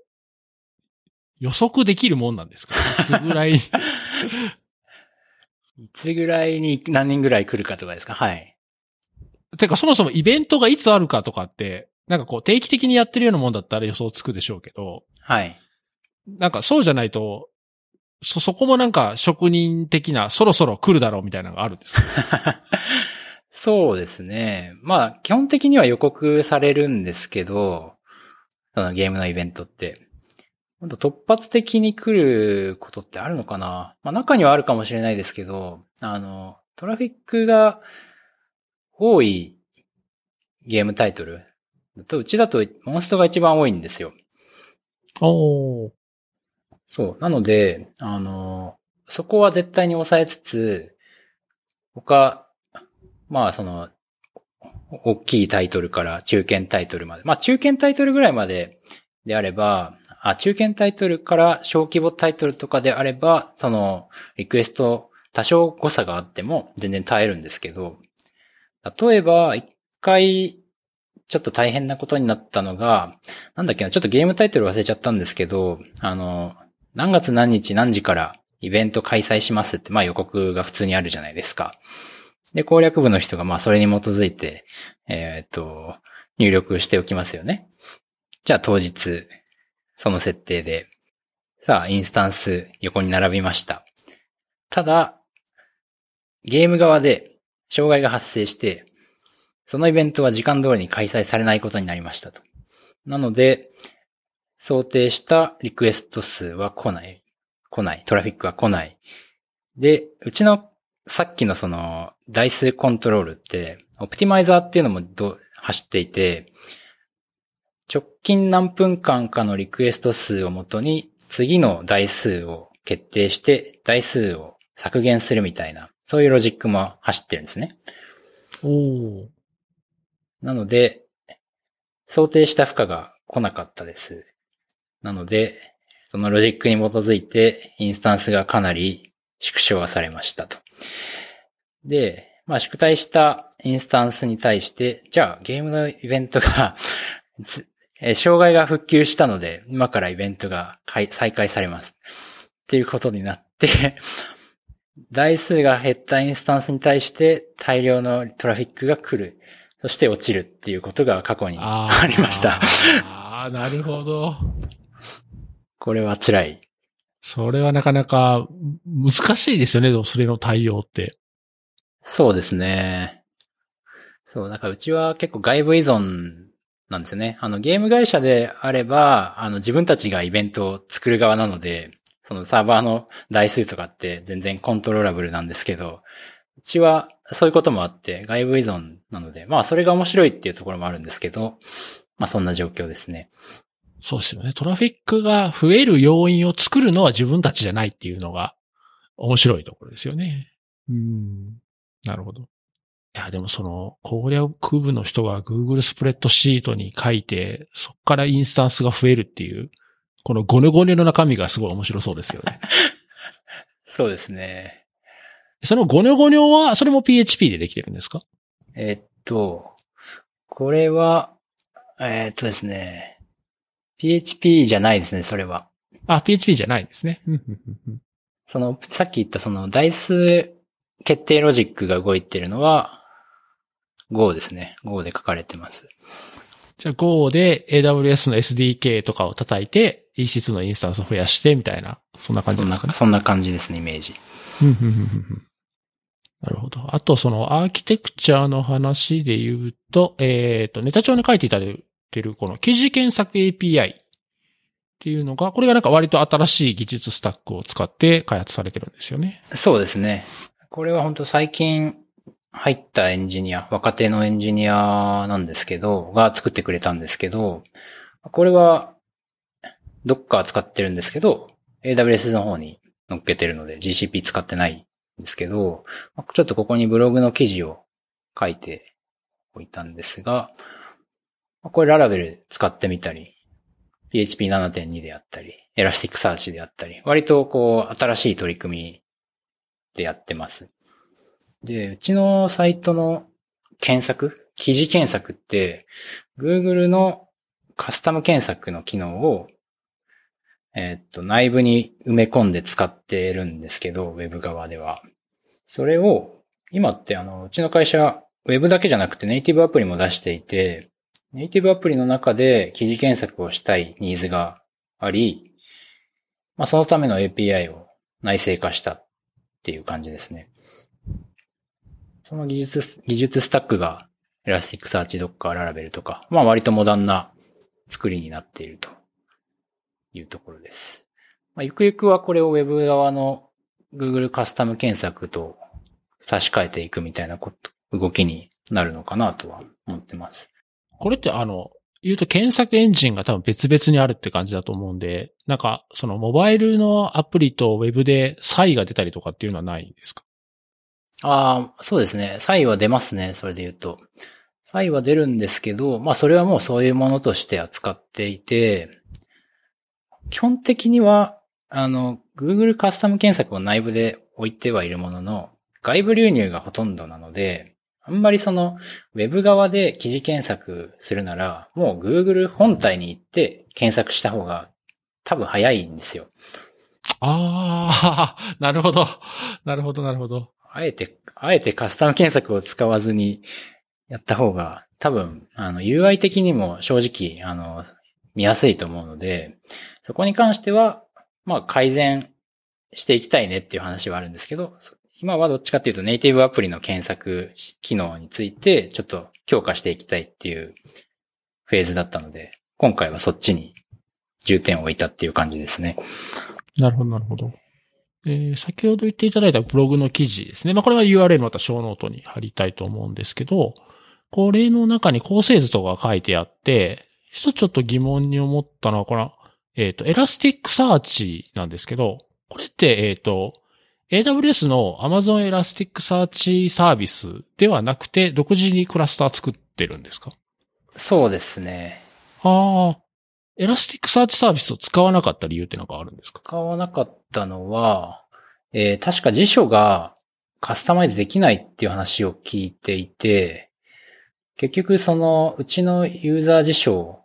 予測できるもんなんですか？いつぐらい？いつぐらいに何人ぐらい来るかとかですか？はい。てかそもそもイベントがいつあるかとかって、なんかこう定期的にやってるようなもんだったら予想つくでしょうけど。はい。なんかそうじゃないと、そ、そこもなんか職人的なそろそろ来るだろうみたいなのがあるんですか？そうですね。まあ、基本的には予告されるんですけど、そのゲームのイベントって。突発的に来ることってあるのかなまあ中にはあるかもしれないですけど、あの、トラフィックが多いゲームタイトルと、うちだとモンストが一番多いんですよ。おそう。なので、あの、そこは絶対に抑えつつ、他、まあその、大きいタイトルから中堅タイトルまで。まあ中堅タイトルぐらいまでであれば、あ、中堅タイトルから小規模タイトルとかであれば、その、リクエスト多少誤差があっても全然耐えるんですけど、例えば、一回、ちょっと大変なことになったのが、なんだっけな、ちょっとゲームタイトル忘れちゃったんですけど、あの、何月何日何時からイベント開催しますって、まあ予告が普通にあるじゃないですか。で、攻略部の人がまあそれに基づいて、えー、っと、入力しておきますよね。じゃあ当日、その設定で、さあ、インスタンス横に並びました。ただ、ゲーム側で障害が発生して、そのイベントは時間通りに開催されないことになりましたと。なので、想定したリクエスト数は来ない。来ない。トラフィックは来ない。で、うちのさっきのその台数コントロールって、オプティマイザーっていうのもど走っていて、直近何分間かのリクエスト数をもとに次の台数を決定して台数を削減するみたいな、そういうロジックも走ってるんですね。おー。なので、想定した負荷が来なかったです。なので、そのロジックに基づいて、インスタンスがかなり縮小はされましたと。で、まあ、縮体したインスタンスに対して、じゃあ、ゲームのイベントが つえー障害が復旧したので、今からイベントが開再開されます。っていうことになって、台数が減ったインスタンスに対して大量のトラフィックが来る。そして落ちるっていうことが過去にあありました。ああ、なるほど。これは辛い。それはなかなか難しいですよね、でもそれの対応って。そうですね。そう、だかうちは結構外部依存なんですよね。あのゲーム会社であれば、あの自分たちがイベントを作る側なので、そのサーバーの台数とかって全然コントローラブルなんですけど、うちはそういうこともあって外部依存なので、まあそれが面白いっていうところもあるんですけど、まあそんな状況ですね。そうですよね。トラフィックが増える要因を作るのは自分たちじゃないっていうのが面白いところですよね。うん。なるほど。いや、でもその攻略部の人が Google スプレッドシートに書いて、そこからインスタンスが増えるっていう、このゴネゴネの中身がすごい面白そうですよね。そうですね。そのゴネゴネは、それも PHP でできてるんですか？えーっと、これは、えーっとですね、PHP じゃないですね、それは。あ、PHP じゃないんですね。その、さっき言ったその、台数決定ロジックが動いてるのは、Go ですね。Go で書かれてます。じゃあ Go で AWS の SDK とかを叩いて、EC2 のインスタンスを増やして、みたいな、そんな感じですかね。そんな感じですね、イメージ。なるほど。あと、そのアーキテクチャの話で言うと、えっ、と、ネタ帳に書いていただいてる、この記事検索 API っていうのが、これがなんか割と新しい技術スタックを使って開発されてるんですよね。そうですね。これは本当最近入ったエンジニア、若手のエンジニアなんですけど、が作ってくれたんですけど、これは Docker 使ってるんですけど、AWS の方に乗っけてるので GCP 使ってないんですけど、ちょっとここにブログの記事を書いておいたんですが、これ Laravel 使ってみたり、PHP7.2 であったり、 Elasticsearch であったり、割とこう新しい取り組みでやってます。で、うちのサイトの検索、記事検索って、Google のカスタム検索の機能を、えーっと、内部に埋め込んで使ってるんですけど、ウェブ側では。それを、今ってあの、うちの会社、ウェブだけじゃなくてネイティブアプリも出していて、ネイティブアプリの中で記事検索をしたいニーズがあり、まあ、そのための API を内製化したっていう感じですね。その技術、技術スタックが Elasticsearch、Docker、Laravel とか、まあ割とモダンな作りになっているというところです。まあ、ゆくゆくはこれを Web 側の Google カスタム検索と差し替えていくみたいなこと、動きになるのかなとは思ってます。これってあの、言うと検索エンジンが多分別々にあるって感じだと思うんで、なんか、そのモバイルのアプリとウェブで差異が出たりとかっていうのはないんですか？ああ、そうですね。差異は出ますね。それで言うと。差異は出るんですけど、まあそれはもうそういうものとして扱っていて、基本的には、あの、Google カスタム検索を内部で置いてはいるものの、外部流入がほとんどなので、あんまりその、ウェブ側で記事検索するなら、もう Google 本体に行って検索した方が多分早いんですよ。ああ、なるほど。なるほど、なるほど。あえて、あえてカスタム検索を使わずにやった方が、多分、あの、UI 的にも正直、あの、見やすいと思うので、そこに関しては、まあ、改善していきたいねっていう話はあるんですけど、今はどっちかっていうとネイティブアプリの検索機能についてちょっと強化していきたいっていうフェーズだったので、今回はそっちに重点を置いたっていう感じですね。なるほど、なるほど。えー、先ほど言っていただいたブログの記事ですね。まあ、これは URL またショーノートに貼りたいと思うんですけど、これの中に構成図とか書いてあって、一つちょっと疑問に思ったのは、この、えっ、ー、と、 Elasticsearch なんですけど、これって、えっ、ー、と、AWS の Amazon Elasticsearch Service ではなくて、独自にクラスター作ってるんですか？そうですね。ああ。エラスティックサーチサービスを使わなかった理由ってなんかあるんですか？使わなかったのは、えー、確か辞書がカスタマイズできないっていう話を聞いていて、結局そのうちのユーザー辞書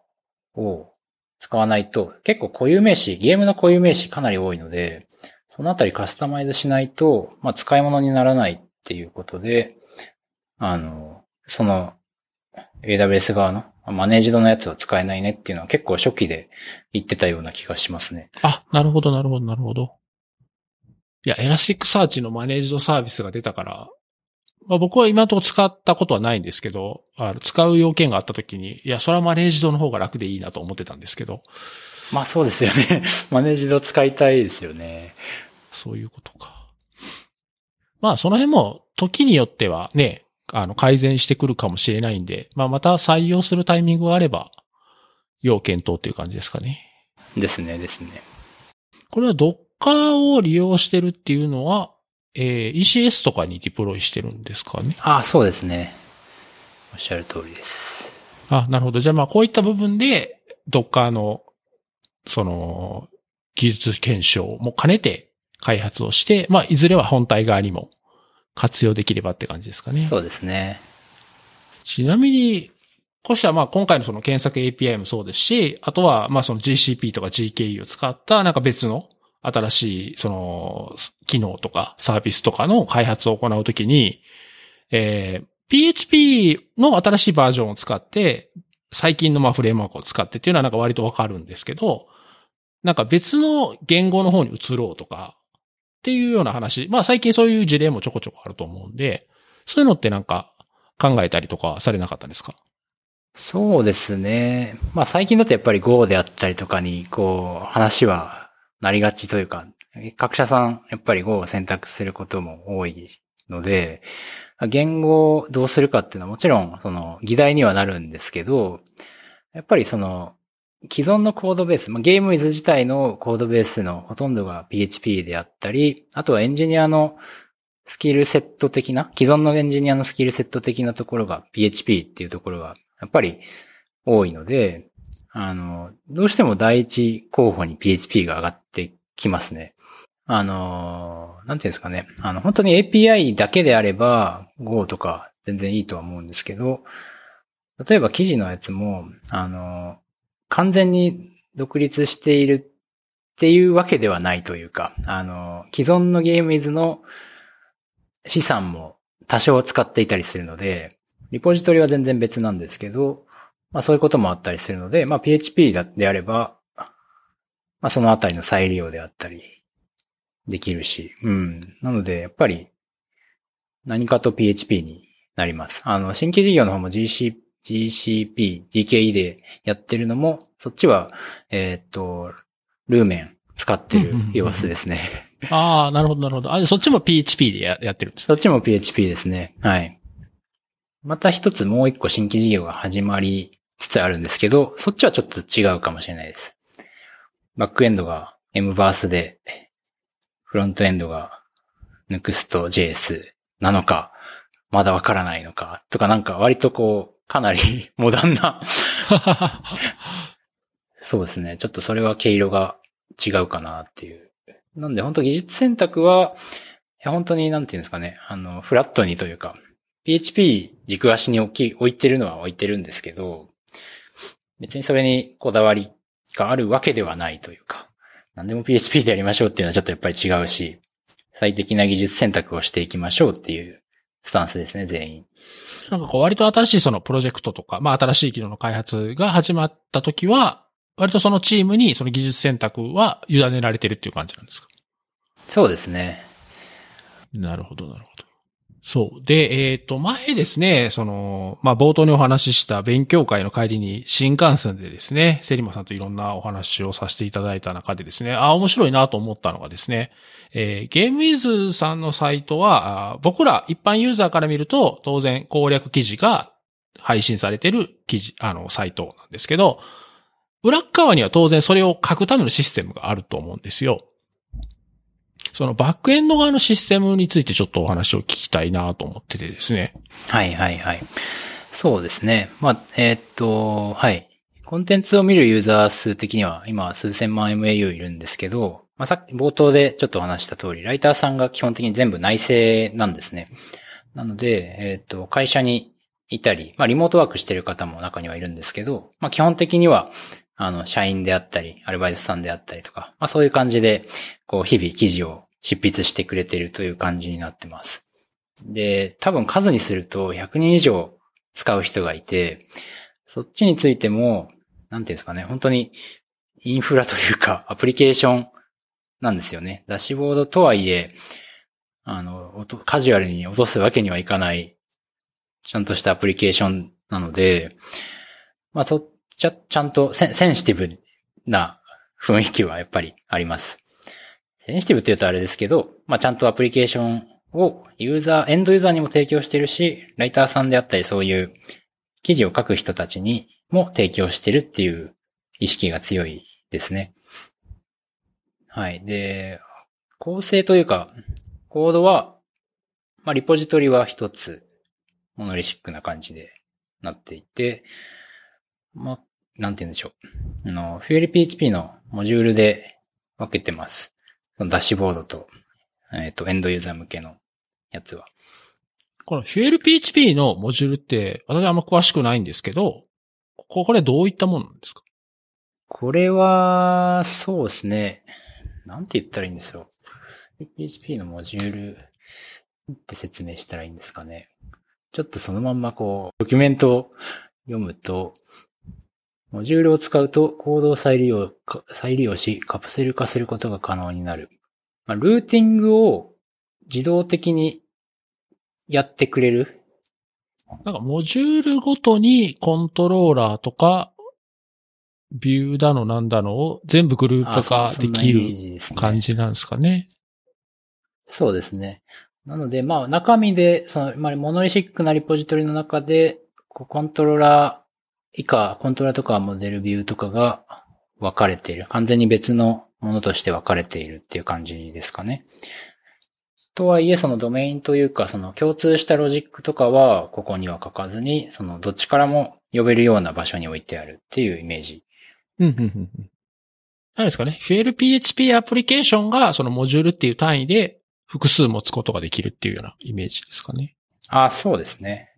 を使わないと結構固有名詞、ゲームの固有名詞かなり多いので、そのあたりカスタマイズしないと、まあ、使い物にならないっていうことで、あの、その AWS 側のマネージドのやつは使えないねっていうのは結構初期で言ってたような気がしますね。あ、なるほど、なるほど、なるほど。いや、 Elasticsearch のマネージドサービスが出たから、まあ、僕は今のところ使ったことはないんですけど、あの使う要件があった時に、いや、それはマネージドの方が楽でいいなと思ってたんですけど。まあそうですよね。マネージド使いたいですよね。そういうことか。まあその辺も時によってはね、あの改善してくるかもしれないんで、まあまた採用するタイミングがあれば、要検討っていう感じですかね。ですね、ですね。これは Docker を利用してるっていうのは、えー、ECS とかにディプロイしてるんですかねああ、そうですね。おっしゃる通りです。あ、なるほど。じゃあまあこういった部分で、Docker の、その、技術検証も兼ねて開発をして、まあいずれは本体側にも活用できればって感じですかね。そうですね。ちなみに、こうしたまあ今回のその検索 API もそうですし、あとはまあその GCP とか GKE を使ったなんか別の新しい、その、機能とかサービスとかの開発を行うときに、えー、PHP の新しいバージョンを使って、最近のまあフレームワークを使ってっていうのはなんか割とわかるんですけど、なんか別の言語の方に移ろうとか、っていうような話。まあ最近そういう事例もちょこちょこあると思うんで、そういうのってなんか考えたりとかされなかったんですか？そうですね。まあ最近だとやっぱり Go であったりとかに、こう、話はなりがちというか、各社さん、やっぱり Go を選択することも多いので、言語をどうするかっていうのはもちろん、その、議題にはなるんですけど、やっぱりその、既存のコードベース、まあ、ゲームイズ自体のコードベースのほとんどが PHP であったり、あとはエンジニアのスキルセット的な、既存のエンジニアのスキルセット的なところが PHP っていうところがやっぱり多いので、あの、どうしても第一候補に PHP が上がってきますね。あの、なんていうんですかね。あの、本当に API だけであれば Go とか全然いいとは思うんですけど、例えば記事のやつも、あの、完全に独立しているっていうわけではないというか、あの、既存のゲームイズの資産も多少使っていたりするので、リポジトリは全然別なんですけど、まあそういうこともあったりするので、まあ PHP であれば、まあそのあたりの再利用であったり、できるし、うん。なので、やっぱり、何かと PHP になります。あの、新規事業の方も GCP、GCP、DKE でやってるのも、そっちは、えー、っと、ルーメン使ってる様子ですね。ああ、なるほど、なるほど。あ、そっちも PHP でややってるんです、ね、そっちも PHP ですね。はい。また一つもう一個新規事業が始まりつつあるんですけど、そっちはちょっと違うかもしれないです。バックエンドが M バースで、フロントエンドが Next.js なのか、まだわからないのか、とかなんか割とこう、かなり モダンな そうですね。ちょっとそれは毛色が違うかなっていう。なんで本当技術選択は、いや本当になんていうんですかね、あの、フラットにというか、PHP 軸足に置き、置いてるのは置いてるんですけど、別にそれにこだわりがあるわけではないというか、何でも PHP でやりましょうっていうのはちょっとやっぱり違うし、最適な技術選択をしていきましょうっていうスタンスですね、全員。なんかこう割と新しいそのプロジェクトとか、まあ新しい機能の開発が始まった時は、割とそのチームにその技術選択は委ねられてるっていう感じなんですか？そうですね。なるほど、なるほど。そう。で、えっ、と、前ですね、その、まあ、冒頭にお話しした勉強会の帰りに新幹線でですね、セリマさんといろんなお話をさせていただいた中でですね、あ、面白いなと思ったのがですね、えーゲームイズさんのサイトは、僕ら一般ユーザーから見ると、当然攻略記事が配信されてる記事、あの、サイトなんですけど、裏側には当然それを書くためのシステムがあると思うんですよ。そのバックエンド側のシステムについてちょっとお話を聞きたいなと思っててですね。はいはいはい。そうですね。まあ、えーっと、はい。コンテンツを見るユーザー数的には今数千万 MAU いるんですけど、まあ、さっき冒頭でちょっとお話した通り、ライターさんが基本的に全部内製なんですね。なので、えーっと、会社にいたり、まあ、リモートワークしてる方も中にはいるんですけど、まあ、基本的には、あの、社員であったり、アルバイトさんであったりとか、まあ、そういう感じで、こう、日々記事を執筆してくれてるという感じになってます。で、多分数にすると100人以上使う人がいて、そっちについても、なんていうんですかね、本当にインフラというかアプリケーションなんですよね。ダッシュボードとはいえ、あの、カジュアルに落とすわけにはいかない、ちゃんとしたアプリケーションなので、まあ、と、ちゃ、ちゃんとセンシティブな雰囲気はやっぱりあります。センシティブって言うとあれですけど、まあ、ちゃんとアプリケーションをユーザー、エンドユーザーにも提供してるし、ライターさんであったりそういう記事を書く人たちにも提供してるっていう意識が強いですね。はい。で、構成というか、コードは、まあ、リポジトリは一つ、モノリシックな感じでなっていて、まあ、なんて言うんでしょう。あの、FuelPHP のモジュールで分けてます。そのダッシュボードと、えっ、と、エンドユーザー向けのやつは。この FuelPHP のモジュールって、私はあんま詳しくないんですけど、ここれどういったものなんですか？これは、そうですね。なんて言ったらいいんですよ。PHP のモジュールって説明したらいいんですかね。ちょっとそのまんまこう、ドキュメントを読むと、モジュールを使うとコードを再利用か、再利用し、カプセル化することが可能になる。まあ、ルーティングを自動的にやってくれる？なんか、モジュールごとにコントローラーとか、ビューだのなんだのを全部グループ化できるる感じなんですかね。そうですね。なので、まあ、中身で、その、まあ、モノリシックなリポジトリの中で、コントローラー以下、コントラーとかモデルビューとかが分かれている。完全に別のものとして分かれているっていう感じですかね。とはいえ、そのドメインというか、その共通したロジックとかは、ここには書かずに、そのどっちからも呼べるような場所に置いてあるっていうイメージ。うん、うん、うんうん。何ですかね。FuelPHP アプリケーションがそのモジュールっていう単位で複数持つことができるっていうようなイメージですかね。あ、そうですね。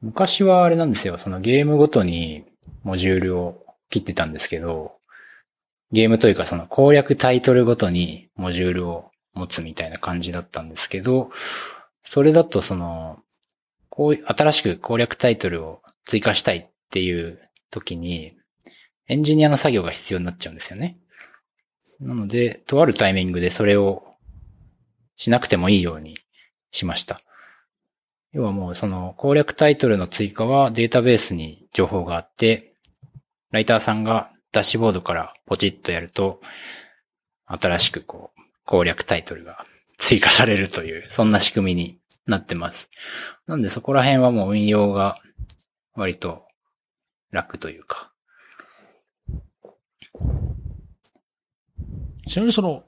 昔はあれなんですよ。そのゲームごとにモジュールを切ってたんですけど、ゲームというかその攻略タイトルごとにモジュールを持つみたいな感じだったんですけど、それだとその、こう、新しく攻略タイトルを追加したいっていう時に、エンジニアの作業が必要になっちゃうんですよね。なので、とあるタイミングでそれをしなくてもいいようにしました。要はもうその攻略タイトルの追加はデータベースに情報があって、ライターさんがダッシュボードからポチッとやると、新しくこう攻略タイトルが追加されるという、そんな仕組みになってます。なんでそこら辺はもう運用が割と楽というか。ちなみにその、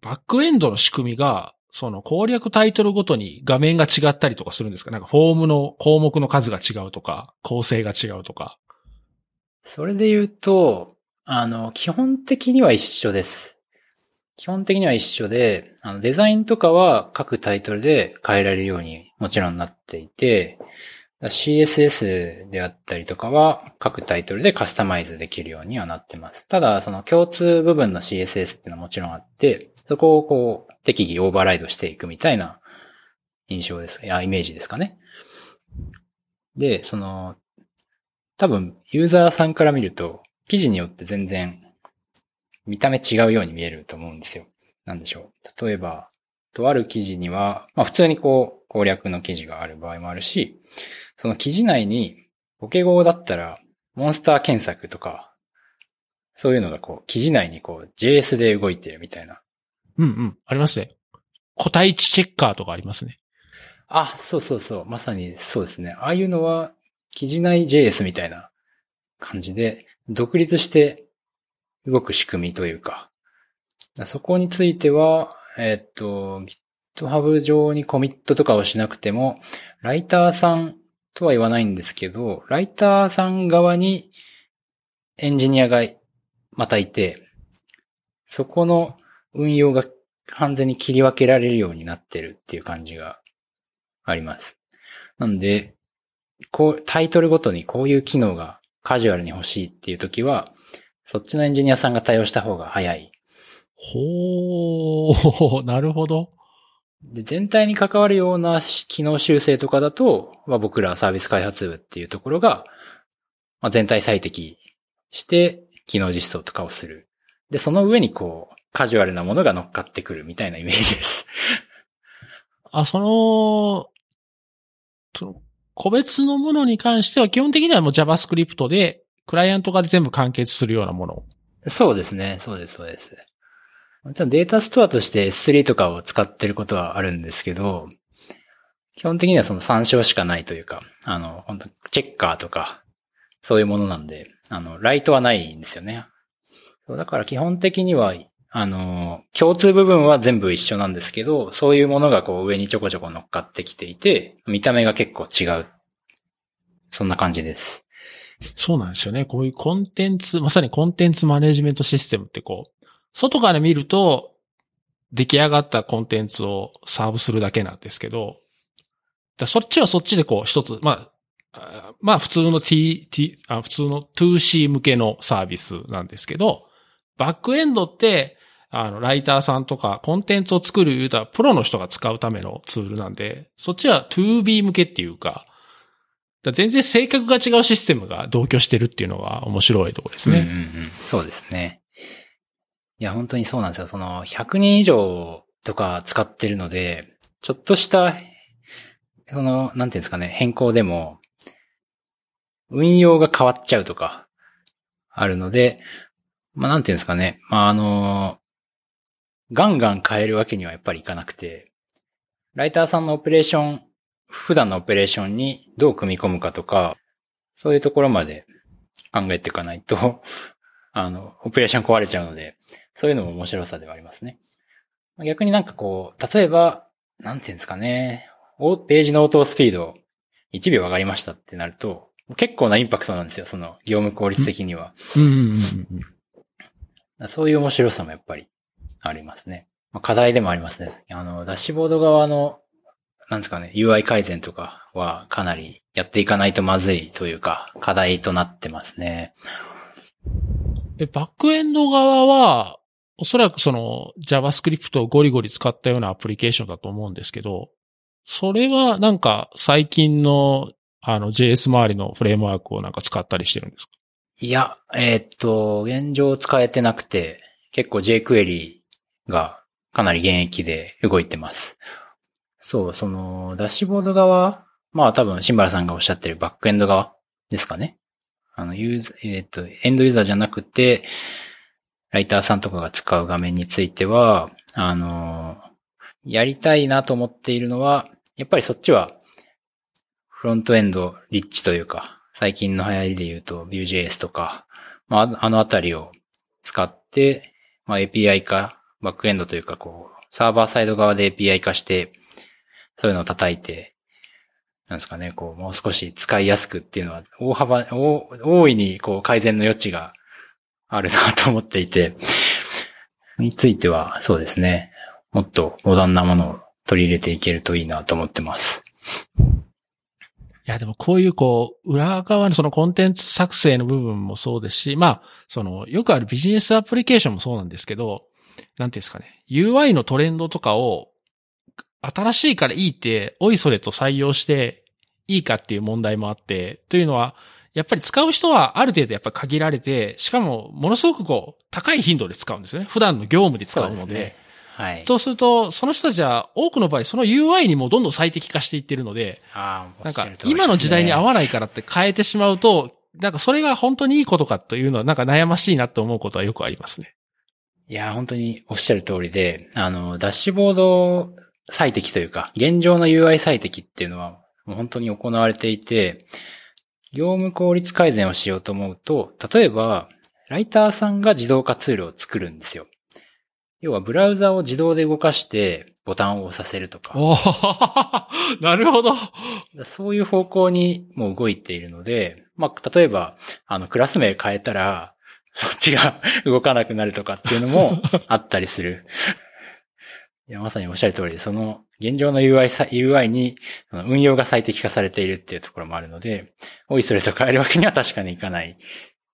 バックエンドの仕組みが、その攻略タイトルごとに画面が違ったりとかするんですか？なんかフォームの項目の数が違うとか、構成が違うとか。それで言うと、あの、基本的には一緒です。基本的には一緒で、あの、デザインとかは各タイトルで変えられるようにもちろんなっていて、CSS であったりとかは各タイトルでカスタマイズできるようにはなってます。ただ、その共通部分の CSS っていうのはもちろんあって、そこをこう適宜オーバーライドしていくみたいな印象です。いや、イメージですかね。で、その、多分、ユーザーさんから見ると、記事によって全然、見た目違うように見えると思うんですよ。なんでしょう。例えば、とある記事には、まあ普通にこう攻略の記事がある場合もあるし、その記事内にポケゴーだったらモンスター検索とか、そういうのがこう記事内にこう JS で動いてるみたいな。うんうん。ありますね。個体値チェッカーとかありますね。あ、そうそうそう。まさにそうですね。ああいうのは記事内 JS みたいな感じで、独立して動く仕組みというか、そこについては、えっと、GitHub 上にコミットとかをしなくても、ライターさんとは言わないんですけど、ライターさん側にエンジニアがまたいて、そこの運用が完全に切り分けられるようになってるっていう感じがあります。なんで、こう、タイトルごとにこういう機能がカジュアルに欲しいっていう時は、そっちのエンジニアさんが対応した方が早い。ほー、なるほど。で、全体に関わるような機能修正とかだと、まあ、僕らサービス開発部っていうところが、まあ、全体最適して機能実装とかをする。で、その上にこう、カジュアルなものが乗っかってくるみたいなイメージです。あ、その、その個別のものに関しては基本的にはもう JavaScript で、クライアント側で全部完結するようなもの。そうですね。そうです、そうです。もちろんデータストアとして S3 とかを使ってることはあるんですけど、基本的にはその参照しかないというか、あの、本当チェッカーとか、そういうものなんで、あの、ライトはないんですよね。そうだから基本的には、あの、共通部分は全部一緒なんですけど、そういうものがこう上にちょこちょこ乗っかってきていて、見た目が結構違う。そんな感じです。そうなんですよね。こういうコンテンツ、まさにコンテンツマネジメントシステムってこう、外から見ると、出来上がったコンテンツをサーブするだけなんですけど、だそっちはそっちでこう一つ、まあ、まあ普通の T、T、あ普通の 2C 向けのサービスなんですけど、バックエンドって、あの、ライターさんとかコンテンツを作る言うたらプロの人が使うためのツールなんで、そっちは 2B 向けっていうか、だ全然性格が違うシステムが同居してるっていうのが面白いとこですね。うんうんうん。そうですね。いや、本当にそうなんですよ。その、100人以上とか使ってるので、ちょっとした、その、なんていうんですかね、変更でも、運用が変わっちゃうとか、あるので、まあ、なんていうんですかね。まあ、あの、ガンガン変えるわけにはやっぱりいかなくて、ライターさんのオペレーション、普段のオペレーションにどう組み込むかとか、そういうところまで考えていかないと、あの、オペレーション壊れちゃうので、そういうのも面白さではありますね。逆になんかこう、例えば、なんていうんですかね、ページの応答スピード1秒上がりましたってなると、結構なインパクトなんですよ、その業務効率的には。そういう面白さもやっぱりありますね。まあ、課題でもありますね。あの、ダッシュボード側の、なんですかね、UI 改善とかはかなりやっていかないとまずいというか、課題となってますね。え、バックエンド側は、おそらくその JavaScript をゴリゴリ使ったようなアプリケーションだと思うんですけど、それはなんか最近のあの JS 周りのフレームワークをなんか使ったりしてるんですか？いや、えーっと、現状使えてなくて、結構 jQuery がかなり現役で動いてます。そう、その、ダッシュボード側、まあ多分、シンバラさんがおっしゃってるバックエンド側ですかね。あの、ユーザー、えーっと、エンドユーザーじゃなくて、ライターさんとかが使う画面については、あの、やりたいなと思っているのは、やっぱりそっちは、フロントエンドリッチというか、最近の流行りで言うと Vue.js とか、まあ、あのあたりを使って、まあ、API 化、バックエンドというか、こう、サーバーサイド側で API 化して、そういうのを叩いて、なんですかね、こう、もう少し使いやすくっていうのは、大幅、大大いに、こう、改善の余地があるなと思っていて、については、そうですね、もっとモダンなものを取り入れていけるといいなと思ってます。いや、でもこういうこう、裏側のそのコンテンツ作成の部分もそうですし、まあ、その、よくあるビジネスアプリケーションもそうなんですけど、なんていうんですかね、UI のトレンドとかを、新しいからいいって、おいそれと採用していいかっていう問題もあって、というのは、やっぱり使う人はある程度やっぱ限られて、しかもものすごくこう、高い頻度で使うんですよね。普段の業務で使うので。そうですねはい。そうすると、その人たちは多くの場合、その UI にもどんどん最適化していってるので、ああ、なんか今の時代に合わないからって変えてしまうと、なんかそれが本当にいいことかというのはなんか悩ましいなって思うことはよくありますね。いや、本当におっしゃる通りで、あの、ダッシュボード最適というか、現状の UI 最適っていうのは、もう本当に行われていて、業務効率改善をしようと思うと、例えば、ライターさんが自動化ツールを作るんですよ。要は、ブラウザを自動で動かして、ボタンを押させるとか、なるほど。そういう方向にもう動いているので、まあ、例えば、あの、クラス名変えたら、そっちが動かなくなるとかっていうのも あったりする。いや、まさにおっしゃる通りで、その、現状の UI さ、UI に、運用が最適化されているっていうところもあるので、おいそれと変えるわけには確かにいかないっ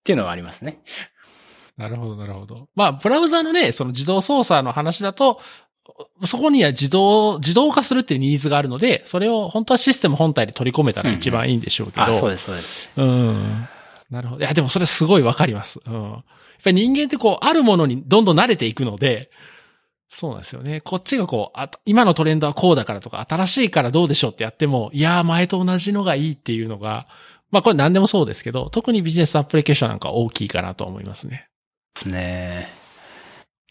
ていうのはありますね。なるほど、なるほど。まあ、ブラウザのね、その自動操作の話だと、そこには自動、自動化するっていうニーズがあるので、それを本当はシステム本体に取り込めたら一番いいんでしょうけど。あ、そうです、そうです。うん。なるほど。いや、でもそれすごいわかります。うん。やっぱり人間ってこう、あるものにどんどん慣れていくので、そうなんですよね。こっちがこう、あ今のトレンドはこうだからとか、新しいからどうでしょうってやっても、いやー、前と同じのがいいっていうのが、まあこれ何でもそうですけど、特にビジネスアプリケーションなんか大きいかなと思いますね。ですね。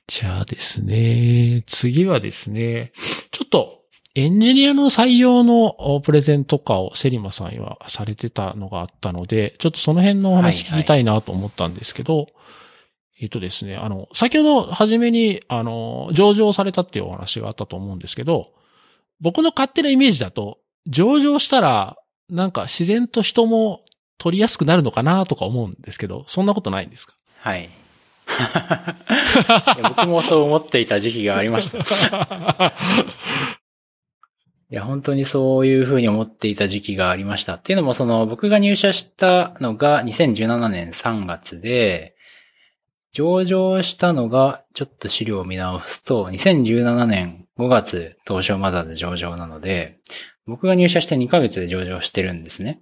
じゃあですね、次はですね、ちょっと、エンジニアの採用のおプレゼントとかをセリマさんはされてたのがあったので、ちょっとその辺のお話聞きたいなと思ったんですけど、えっとですね、あの、先ほど初めに、あの、上場されたっていうお話があったと思うんですけど、僕の勝手なイメージだと、上場したら、なんか自然と人も取りやすくなるのかなとか思うんですけど、そんなことないんですか？はい。僕もそう思っていた時期がありました。いや、本当にそういうふうに思っていた時期がありました。っていうのも、その、僕が入社したのが2017年3月で、上場したのが、ちょっと資料を見直すと、2017年5月、東証マザーで上場なので、僕が入社して2ヶ月で上場してるんですね。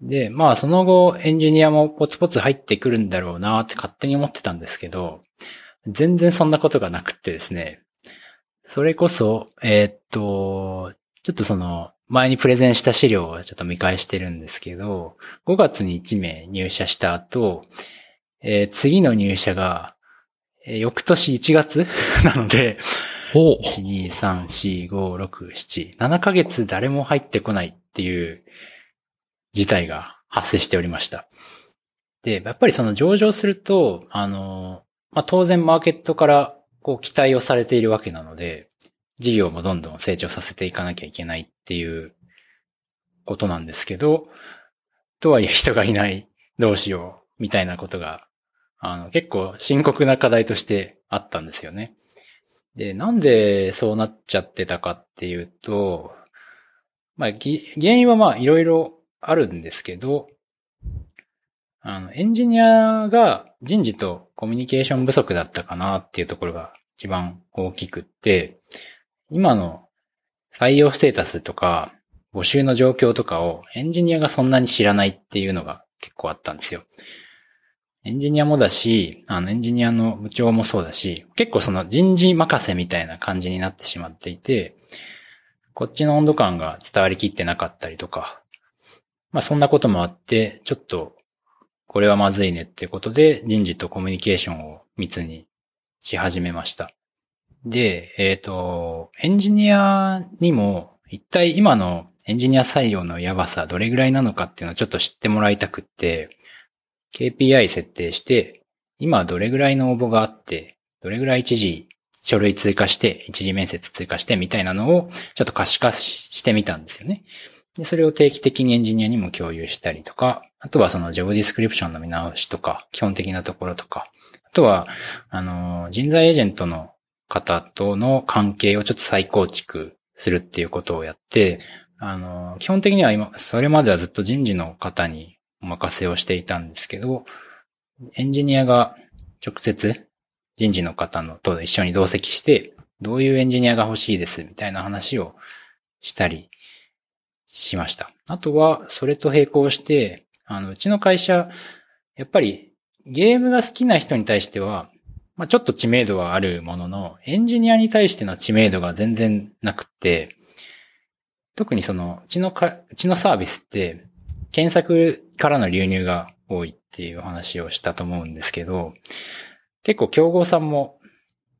で、まあその後エンジニアもポツポツ入ってくるんだろうなって勝手に思ってたんですけど、全然そんなことがなくってですね。それこそ、えーっと、ちょっとその、前にプレゼンした資料をちょっと見返してるんですけど、5月に1名入社した後、えー次の入社が、えー翌年1月 なので、ほう。1、2、3、4、5、6、7、7ヶ月誰も入ってこないっていう事態が発生しておりました。で、やっぱりその上場すると、あの、まあ、当然マーケットからこう期待をされているわけなので、事業もどんどん成長させていかなきゃいけないっていうことなんですけど、とはいえ人がいない、どうしよう、みたいなことが、あの、結構深刻な課題としてあったんですよね。で、なんでそうなっちゃってたかっていうと、まあ、原因はまあいろいろあるんですけど、あの、エンジニアが人事とコミュニケーション不足だったかなっていうところが一番大きくって、今の採用ステータスとか募集の状況とかをエンジニアがそんなに知らないっていうのが結構あったんですよ。エンジニアもだし、あの、エンジニアの部長もそうだし、結構その人事任せみたいな感じになってしまっていて、こっちの温度感が伝わりきってなかったりとか、まあそんなこともあって、ちょっと、これはまずいねっていうことで、人事とコミュニケーションを密にし始めました。で、えっ、と、エンジニアにも、一体今のエンジニア採用のやばさ、どれぐらいなのかっていうのをちょっと知ってもらいたくって、KPI 設定して、今どれぐらいの応募があって、どれぐらい一時書類追加して、一時面接追加してみたいなのをちょっと可視化ししてみたんですよね。で、それを定期的にエンジニアにも共有したりとか、あとはそのジョブディスクリプションの見直しとか、基本的なところとか、あとは、あの、人材エージェントの方との関係をちょっと再構築するっていうことをやって、あの、基本的には今、それまではずっと人事の方にお任せをしていたんですけど、エンジニアが直接人事の方のと一緒に同席して、どういうエンジニアが欲しいですみたいな話をしたりしました。あとは、それと並行して、あの、うちの会社、やっぱりゲームが好きな人に対しては、まあちょっと知名度はあるものの、エンジニアに対しての知名度が全然なくて、特にその、うちのか、うちのサービスって、検索からの流入が多いっていう話をしたと思うんですけど、結構競合さんも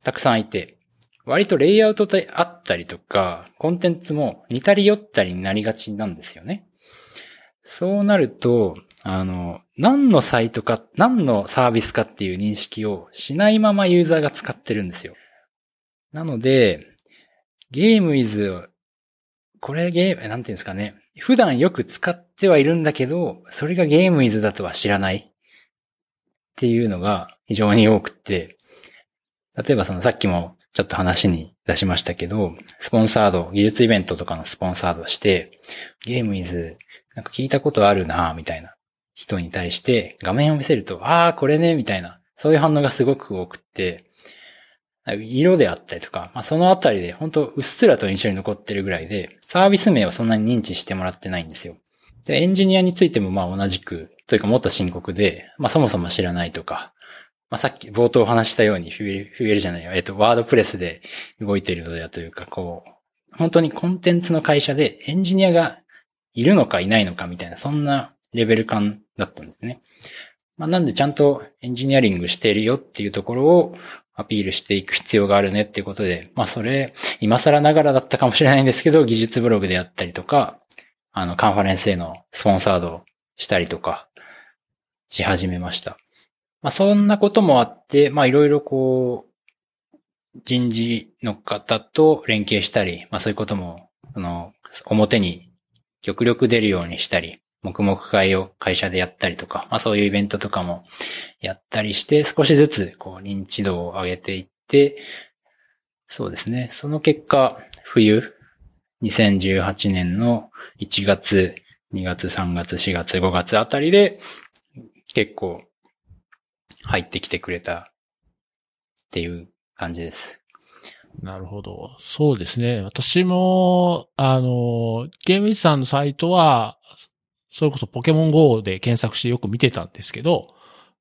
たくさんいて、割とレイアウトであったりとか、コンテンツも似たり寄ったりになりがちなんですよね。そうなると、あの、何のサイトか、何のサービスかっていう認識をしないままユーザーが使ってるんですよ。なので、ゲームイズ、これゲーム、なんていうんですかね。普段よく使ってはいるんだけど、それがゲームイズだとは知らないっていうのが非常に多くて、例えばそのさっきもちょっと話に出しましたけど、スポンサード、技術イベントとかのスポンサードして、ゲームイズ、なんか聞いたことあるなみたいな人に対して画面を見せると、ああ、これね、みたいな、そういう反応がすごく多くって、色であったりとか、まあ、そのあたりで本当うっすらと印象に残ってるぐらいで、サービス名はそんなに認知してもらってないんですよ。で、エンジニアについてもまあ同じく、というかもっと深刻で、まあそもそも知らないとか、まあさっき冒頭お話したように増える、増えるじゃないよ。えっと、ワードプレスで動いているのだというか、こう、本当にコンテンツの会社でエンジニアがいるのかいないのかみたいな、そんなレベル感だったんですね。まあなんでちゃんとエンジニアリングしているよっていうところをアピールしていく必要があるねっていうことで、まあそれ、今更ながらだったかもしれないんですけど、技術ブログであったりとか、あの、カンファレンスへのスポンサードしたりとか、し始めました。まあそんなこともあって、まあいろいろこう、人事の方と連携したり、まあそういうことも、あの、表に極力出るようにしたり、黙々会を会社でやったりとか、まあそういうイベントとかもやったりして、少しずつこう認知度を上げていって、そうですね。その結果、冬、2018年の1月、2月、3月、4月、5月あたりで、結構入ってきてくれたっていう感じです。なるほど。そうですね。私も、あの、ゲームイズさんのサイトは、それこそポケモン GO で検索してよく見てたんですけど、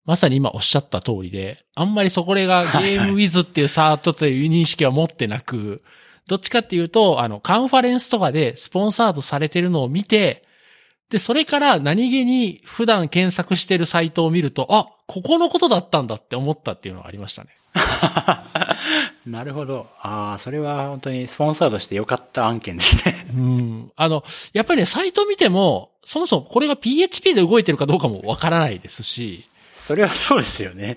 まさに今おっしゃった通りで、あんまりそこれがゲームウィズっていうサートという認識は持ってなく、どっちかっていうと、あの、カンファレンスとかでスポンサードされてるのを見て、で、それから何気に普段検索してるサイトを見ると、あ、ここのことだったんだって思ったっていうのがありましたね。なるほど。ああ、それは本当にスポンサードしてよかった案件ですね。うん。あの、やっぱりね、サイト見ても、そもそもこれが PHP で動いてるかどうかもわからないですし。それはそうですよね。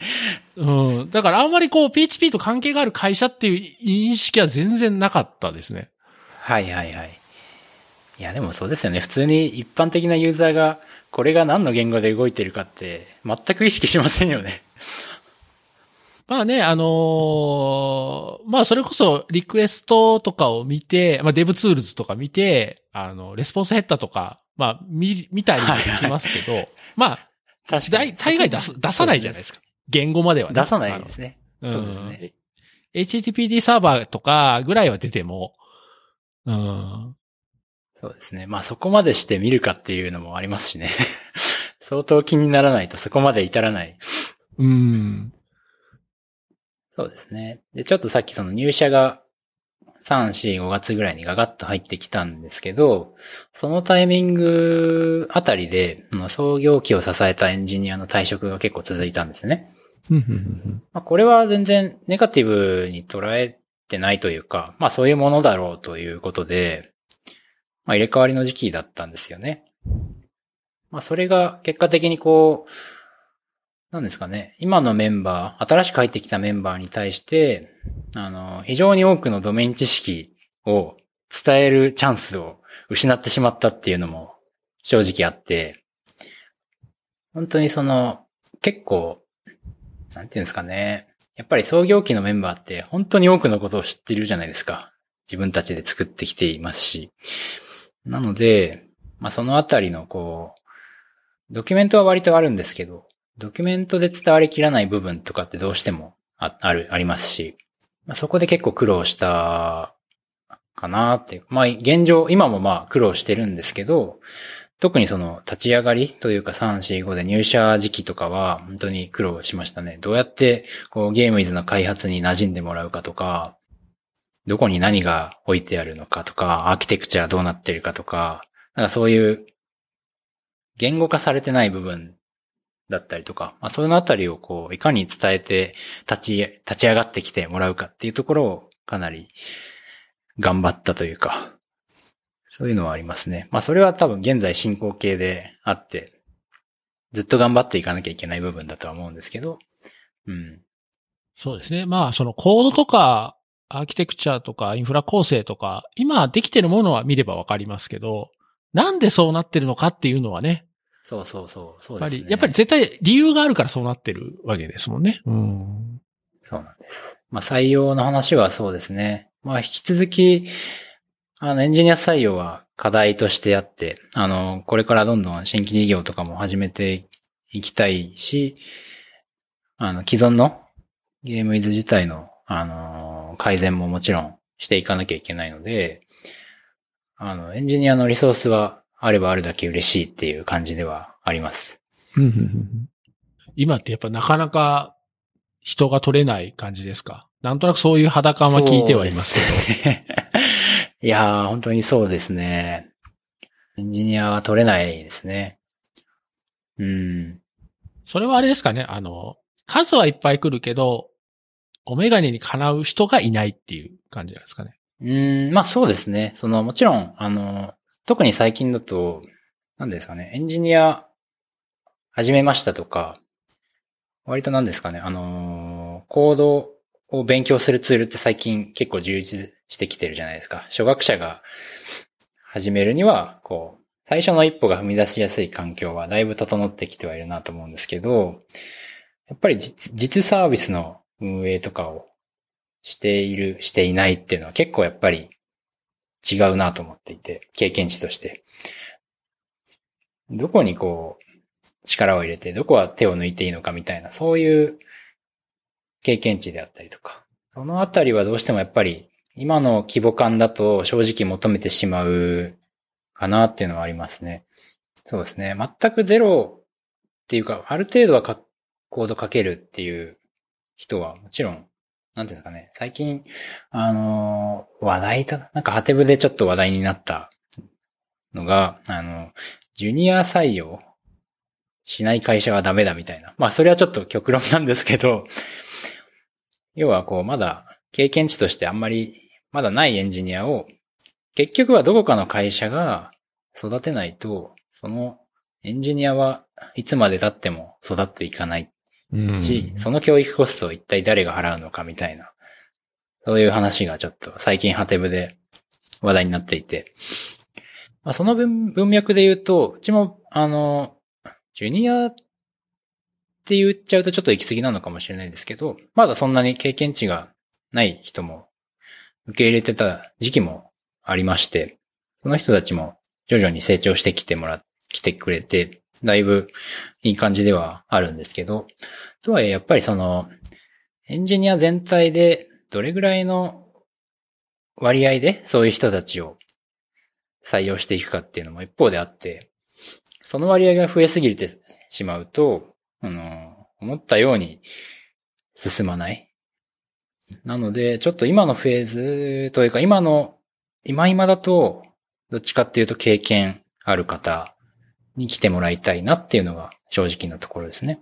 うん。だからあんまりこう PHP と関係がある会社っていう認識は全然なかったですね。はいはいはい。いやでもそうですよね。普通に一般的なユーザーがこれが何の言語で動いてるかって全く意識しませんよね。まあね、あのー、まあそれこそリクエストとかを見て、まあ DevTools とか見て、あの、レスポンスヘッダーとか、まあ見、見たりもできますけど、はいはい、まあ、確かに。大概出す、出さないじゃないですか。言語まではね。出さないですね。そうですね。HTTPD サーバーとかぐらいは出ても、うん。そうですね。まあそこまでして見るかっていうのもありますしね。相当気にならないとそこまで至らない。うん。そうですね。で、ちょっとさっきその入社が3、4、5月ぐらいにガガッと入ってきたんですけど、そのタイミングあたりで、創業期を支えたエンジニアの退職が結構続いたんですね。まあこれは全然ネガティブに捉えてないというか、まあそういうものだろうということで、まあ入れ替わりの時期だったんですよね。まあそれが結果的にこう、なんですかね。今のメンバー、新しく入ってきたメンバーに対して、あの、非常に多くのドメイン知識を伝えるチャンスを失ってしまったっていうのも正直あって、本当にその、結構、なんていうんですかね。やっぱり創業期のメンバーって本当に多くのことを知ってるじゃないですか。自分たちで作ってきていますし。なので、まあそのあたりのこう、ドキュメントは割とあるんですけど、ドキュメントで伝わりきらない部分とかってどうしてもあある、ありますし、まあ、そこで結構苦労したかなっていう。まあ現状、今もまあ苦労してるんですけど、特にその立ち上がりというか3、4、5で入社時期とかは本当に苦労しましたね。どうやってこうゲームイズの開発に馴染んでもらうかとか、どこに何が置いてあるのかとか、アーキテクチャどうなってるかとか、なんかそういう言語化されてない部分だったりとか、まあ、そのあたりをこう、いかに伝えて立ち、立ち上がってきてもらうかっていうところをかなり頑張ったというか、そういうのはありますね。まあそれは多分現在進行形であって、ずっと頑張っていかなきゃいけない部分だとは思うんですけど、うん。そうですね。まあそのコードとか、アーキテクチャとかインフラ構成とか、今できてるものは見ればわかりますけど、なんでそうなってるのかっていうのはね。そうそうそう。そうですね。やっぱり絶対理由があるからそうなってるわけですもんね。うん。そうなんです。まあ採用の話はそうですね。まあ引き続き、あの、エンジニア採用は課題としてあって、あの、これからどんどん新規事業とかも始めていきたいし、あの、既存のゲームイズ自体の、あの、改善ももちろんしていかなきゃいけないので、あの、エンジニアのリソースはあればあるだけ嬉しいっていう感じではあります。今ってやっぱなかなか人が取れない感じですか？なんとなくそういう肌感は聞いてはいますけど。いやー、本当にそうですね。エンジニアは取れないですね。うん。それはあれですかね？あの、数はいっぱい来るけど、オメガネにかなう人がいないっていう感じなんですかね。うん、まあそうですね。その、もちろん、あの、特に最近だと、何ですかね、エンジニア始めましたとか、割と何ですかね、あの、コードを勉強するツールって最近結構充実してきてるじゃないですか。初学者が始めるには、こう、最初の一歩が踏み出しやすい環境はだいぶ整ってきてはいるなと思うんですけど、やっぱり実サービスの運営とかをしている、していないっていうのは結構やっぱり違うなと思っていて、経験値として。どこにこう、力を入れて、どこは手を抜いていいのかみたいな、そういう経験値であったりとか。そのあたりはどうしてもやっぱり今の規模感だと正直求めてしまうかなっていうのはありますね。そうですね。全くゼロっていうか、ある程度はコード書けるっていう人はもちろん、なんていうんですかね。最近、あのー、話題と、なんかハテブでちょっと話題になったのが、あの、ジュニア採用しない会社はダメだみたいな。まあそれはちょっと極論なんですけど、要はこう、まだ経験値としてあんまり、まだないエンジニアを、結局はどこかの会社が育てないと、そのエンジニアはいつまで経っても育っていかないし、その教育コストを一体誰が払うのかみたいな、そういう話がちょっと最近ハテブで話題になっていて、まあ、その文脈で言うと、うちも、あの、ジュニアって言っちゃうとちょっと行き過ぎなのかもしれないですけど、まだそんなに経験値がない人も受け入れてた時期もありまして、その人たちも徐々に成長してきてもら、来てくれて、だいぶいい感じではあるんですけど、とはいえやっぱりその、エンジニア全体でどれぐらいの割合でそういう人たちを採用していくかっていうのも一方であって、その割合が増えすぎてしまうと、あの、思ったように進まない。なので、ちょっと今のフェーズというか、今の、今今だと、どっちかっていうと経験ある方に来てもらいたいなっていうのが正直なところですね。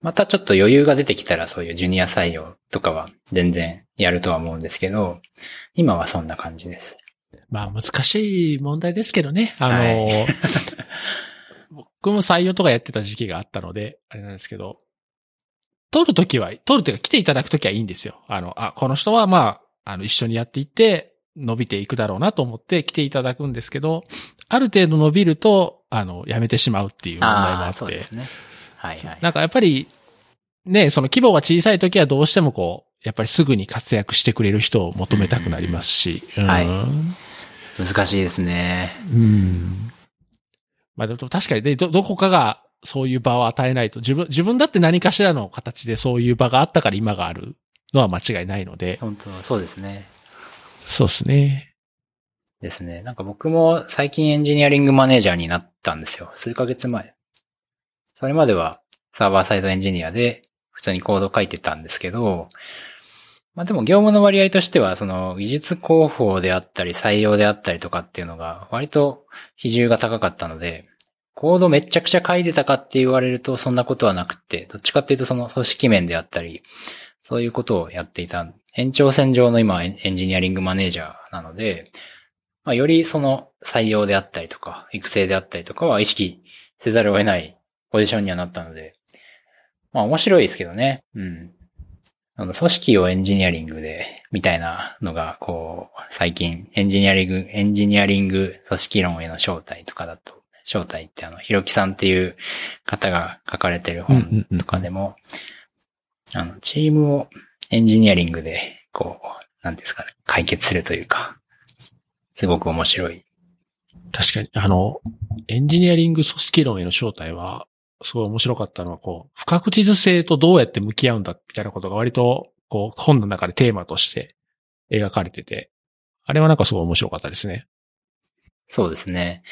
またちょっと余裕が出てきたらそういうジュニア採用とかは全然やるとは思うんですけど、今はそんな感じです。まあ難しい問題ですけどね。あの、はい 僕も採用とかやってた時期があったので、あれなんですけど、取るときは、取るというか来ていただくときはいいんですよ。あの、あ、この人はまあ、あの、一緒にやっていって、伸びていくだろうなと思って来ていただくんですけど、ある程度伸びると、あの、やめてしまうっていう問題もあって。そうですね。はいはい。なんかやっぱり、ね、その規模が小さい時はどうしてもこう、やっぱりすぐに活躍してくれる人を求めたくなりますし。うん、はい。難しいですね。うん。まあでも確かにね、ど、どこかがそういう場を与えないと、自分、自分だって何かしらの形でそういう場があったから今があるのは間違いないので。本当そうですね。そうですね。ですね。なんか僕も最近エンジニアリングマネージャーになったんですよ。数ヶ月前。それまではサーバーサイドエンジニアで普通にコード書いてたんですけど、まあでも業務の割合としては、その技術広報であったり採用であったりとかっていうのが割と比重が高かったので、コードめちゃくちゃ書いてたかって言われるとそんなことはなくて、どっちかっていうとその組織面であったり、そういうことをやっていた延長線上の今エンジニアリングマネージャーなので、まあ、よりその採用であったりとか、育成であったりとかは意識せざるを得ないポジションにはなったので、まあ面白いですけどね。うん。あの、組織をエンジニアリングで、みたいなのが、こう、最近、エンジニアリング、エンジニアリング組織論への招待とかだと、招待ってあの、ひろきさんっていう方が書かれてる本とかでも、あの、チームをエンジニアリングで、こう、なんですかね、解決するというか、すごく面白い。確かに、あの、エンジニアリング組織論への招待は、すごい面白かったのは、こう、不確実性とどうやって向き合うんだ、みたいなことが割と、こう、本の中でテーマとして描かれてて、あれはなんかすごい面白かったですね。そうですね。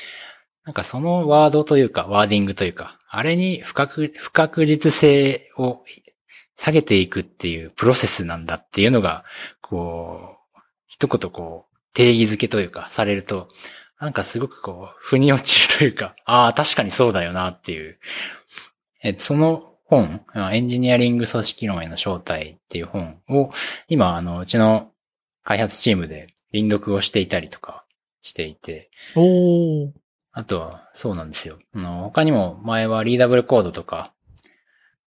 なんかそのワードというか、ワーディングというか、あれに不確、不確実性を下げていくっていうプロセスなんだっていうのが、こう、一言こう、定義づけというか、されると、なんかすごくこう、腑に落ちるというか、ああ、確かにそうだよなっていう。えその本、エンジニアリング組織論への招待っていう本を、今、あの、うちの開発チームで輪読をしていたりとかしていて。おあとは、そうなんですよ。あの他にも前はリーダブルコードとか、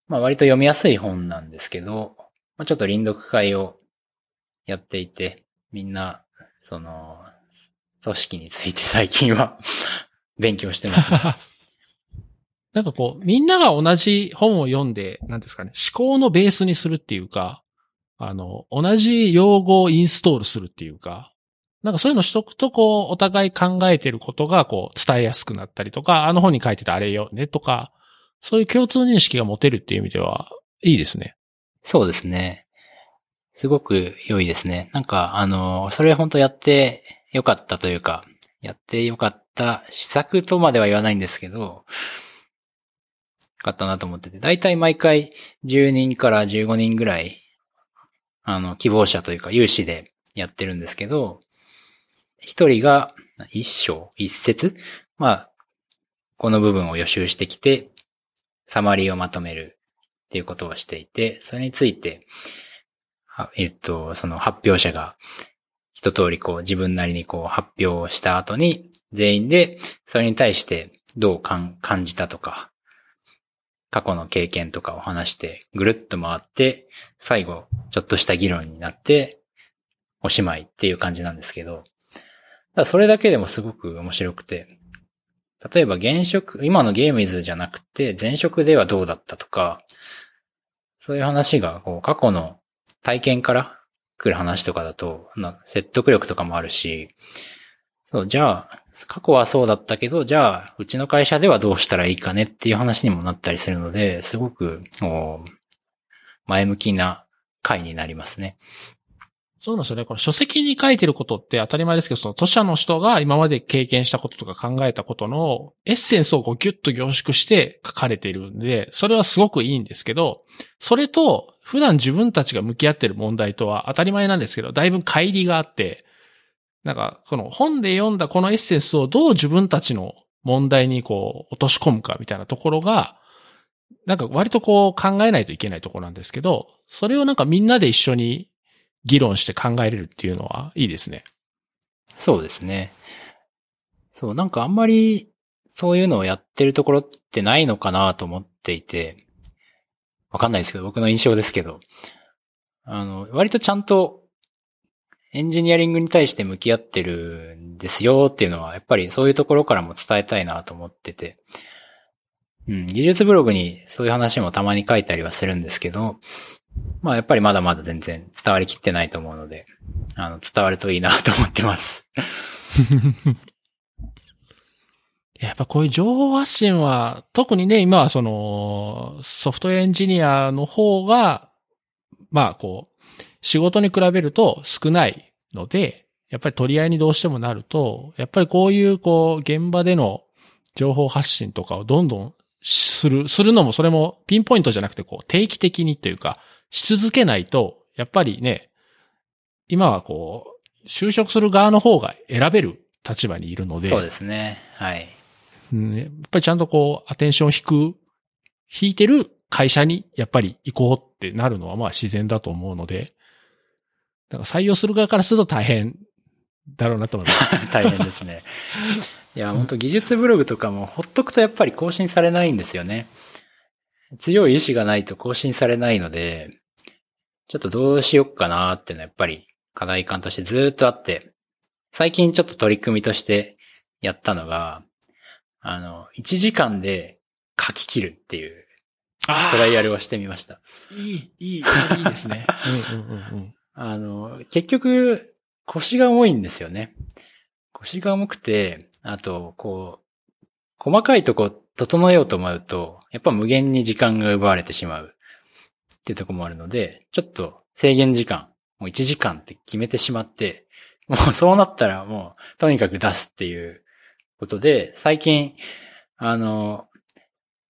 まあ割と読みやすい本なんですけど、まあ、ちょっと輪読会をやっていて、みんな、その、組織について最近は 勉強してます、ね、なんかこう、みんなが同じ本を読んで、なんですかね、思考のベースにするっていうか、あの、同じ用語をインストールするっていうか、なんかそういうのしとくと、こう、お互い考えてることが、こう、伝えやすくなったりとか、あの本に書いてたあれよねとか、そういう共通認識が持てるっていう意味では、いいですね。そうですね。すごく良いですね。なんか、あの、それ本当やって良かったというか、やって良かった施策とまでは言わないんですけど、よかったなと思ってて、だいたい毎回10人から15人ぐらい、あの、希望者というか有志でやってるんですけど、一人が一章、一節まあ、この部分を予習してきて、サマリーをまとめるっていうことをしていて、それについて、えっと、その発表者が一通りこう自分なりにこう発表した後に全員でそれに対してどう感じたとか、過去の経験とかを話してぐるっと回って最後ちょっとした議論になっておしまいっていう感じなんですけど、だそれだけでもすごく面白くて、例えば現職、今のゲームイズじゃなくて前職ではどうだったとか、そういう話がこう過去の体験から来る話とかだと、説得力とかもあるし、そう、じゃあ、過去はそうだったけど、じゃあ、うちの会社ではどうしたらいいかねっていう話にもなったりするので、すごく、前向きな回になりますね。そうなんですよね。この書籍に書いてることって当たり前ですけど、その著者の人が今まで経験したこととか考えたことのエッセンスをこうギュッと凝縮して書かれているんで、それはすごくいいんですけど、それと普段自分たちが向き合ってる問題とは当たり前なんですけど、だいぶ乖離があって、なんか、この本で読んだこのエッセンスをどう自分たちの問題にこう落とし込むかみたいなところが、なんか割とこう考えないといけないところなんですけど、それをなんかみんなで一緒に議論して考えれるっていうのはいいですね。そうですね。そう、なんかあんまりそういうのをやってるところってないのかなと思っていて、わかんないですけど、僕の印象ですけど、あの、割とちゃんとエンジニアリングに対して向き合ってるんですよっていうのは、やっぱりそういうところからも伝えたいなと思ってて、うん、技術ブログにそういう話もたまに書いたりはするんですけど、まあやっぱりまだまだ全然伝わりきってないと思うので、あの、伝わるといいなと思ってます。やっぱこういう情報発信は、特にね、今はその、ソフトウェアエンジニアの方が、まあこう、仕事に比べると少ないので、やっぱり取り合いにどうしてもなると、やっぱりこういうこう、現場での情報発信とかをどんどんする、するのもそれもピンポイントじゃなくてこう定期的にというか、し続けないと、やっぱりね、今はこう、就職する側の方が選べる立場にいるので、そうですね。はい。うんやっぱりちゃんとこう、アテンションを引く、引いてる会社にやっぱり行こうってなるのはまあ自然だと思うので、だから採用する側からすると大変だろうなと思います。大変ですね。いや、本当技術ブログとかもほっとくとやっぱり更新されないんですよね。強い意志がないと更新されないので、ちょっとどうしよっかなっていうのはやっぱり課題感としてずっとあって、最近ちょっと取り組みとしてやったのが、あの、1時間で書き切るっていうあトライアルをしてみました。いい、いい、それいいですね。うんうんうんうん。あの、結局、腰が重いんですよね。腰が重くて、あと、こう、細かいとこ整えようと思うと、やっぱ無限に時間が奪われてしまう。っていうとこもあるので、ちょっと制限時間、もう1時間って決めてしまって、もうそうなったらもう、とにかく出すっていうことで、最近、あの、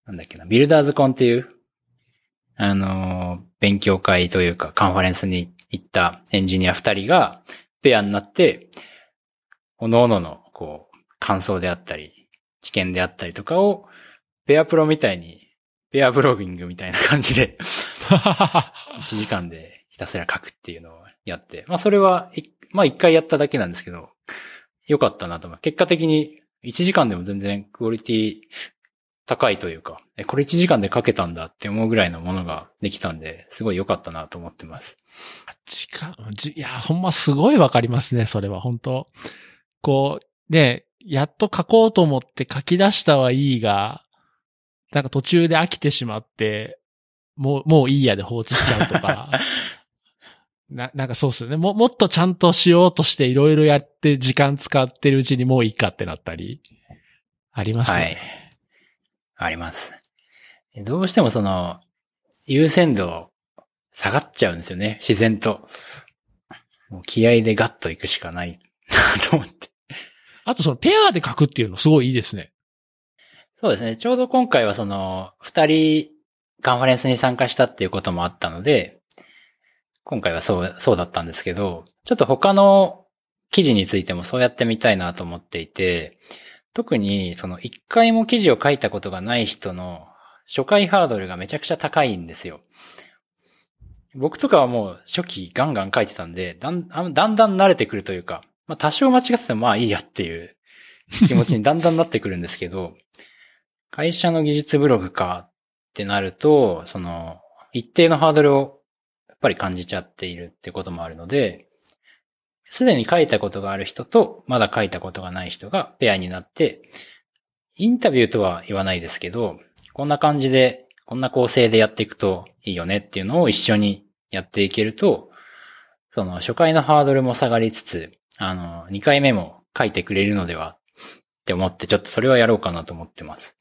なんだっけな、ビルダーズコンっていう、あの、勉強会というかカンファレンスに行ったエンジニア二人がペアになって、おのおのの、こう、感想であったり、知見であったりとかを、ペアプロみたいに、ペアブロギングみたいな感じで、1時間でひたすら書くっていうのをやって、まあそれは、いまあ一回やっただけなんですけど、よかったなと思う。結果的に1時間でも全然クオリティ高いというか、え、これ1時間で書けたんだって思うぐらいのものができたんで、すごい良かったなと思ってます。時間、じいや、ほんますごいわかりますね、それは、本当こう、ね、やっと書こうと思って書き出したはいいが、なんか途中で飽きてしまって、もう、もういいやで放置しちゃうとか。な、なんかそうっすよね。も、もっとちゃんとしようとしていろいろやって時間使ってるうちにもういいかってなったり、ありますよね。はい。あります。どうしてもその、優先度下がっちゃうんですよね、自然と。もう気合でガッと行くしかないなと思って。あとそのペアで書くっていうのすごいいいですね。そうですね。ちょうど今回はその、二人カンファレンスに参加したっていうこともあったので、今回はそう、そうだったんですけど、ちょっと他の記事についてもそうやってみたいなと思っていて、特にその一回も記事を書いたことがない人の初回ハードルがめちゃくちゃ高いんですよ。僕とかはもう初期ガンガン書いてたんで、だんだんだん慣れてくるというか、まあ多少間違っててもまあいいやっていう気持ちにだんだんなってくるんですけど、会社の技術ブログかってなると、その、一定のハードルをやっぱり感じちゃっているってこともあるので、すでに書いたことがある人と、まだ書いたことがない人がペアになって、インタビューとは言わないですけど、こんな感じで、こんな構成でやっていくといいよねっていうのを一緒にやっていけると、その初回のハードルも下がりつつ、あの、2回目も書いてくれるのではって思って、ちょっとそれはやろうかなと思ってます。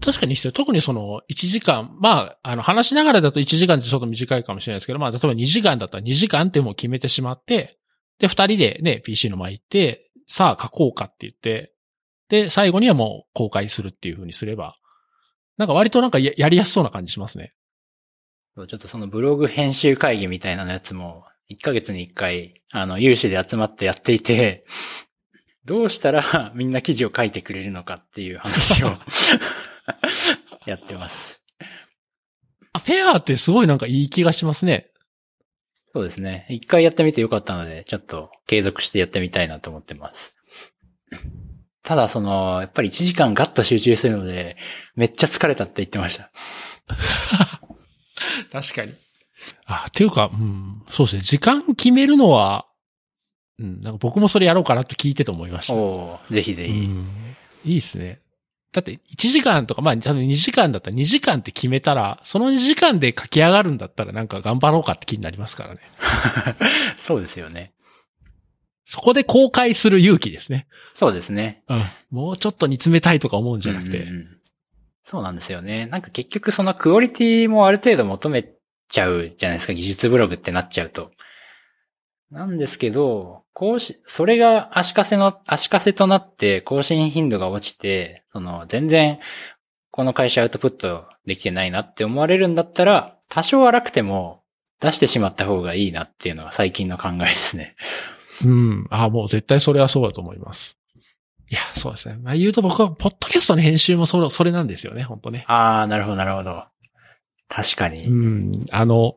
確かにして、特にその1時間、まあ、あの話しながらだと1時間ってちょっと短いかもしれないですけど、まあ、例えば2時間だったら2時間ってもう決めてしまって、で、2人でね、PC の前行って、さあ書こうかって言って、で、最後にはもう公開するっていう風にすれば、なんか割となんかややりやすそうな感じしますね。ちょっとそのブログ編集会議みたいなやつも、1ヶ月に1回、あの、有志で集まってやっていて、どうしたら みんな記事を書いてくれるのかっていう話を やってます。あ、フェアってすごいなんかいい気がしますね。そうですね。一回やってみてよかったので、ちょっと継続してやってみたいなと思ってます。ただその、やっぱり1時間ガッと集中するので、めっちゃ疲れたって言ってました。確かに。あ、っていうか、うん、そうですね。時間決めるのは、うん、なんか僕もそれやろうかなって聞いてて思いました。おーぜひぜひ。うんいいですね。だって1時間とか、まあ多分2時間だったら2時間って決めたら、その2時間で書き上がるんだったらなんか頑張ろうかって気になりますからね。そうですよね。そこで公開する勇気ですね。そうですね。うん。もうちょっと煮詰めたいとか思うんじゃなくて。うんうんうんそうなんですよね。なんか結局そのクオリティもある程度求めちゃうじゃないですか。技術ブログってなっちゃうと。なんですけど、更新、それが足かせの、足かせとなって更新頻度が落ちて、その、全然、この会社アウトプットできてないなって思われるんだったら、多少荒くても出してしまった方がいいなっていうのが最近の考えですね。うん。あもう絶対それはそうだと思います。いや、そうですね。まあ言うと僕は、ポッドキャストの編集もそれ、それなんですよね、本当ね。ああ、なるほど、なるほど。確かに。うん。あの、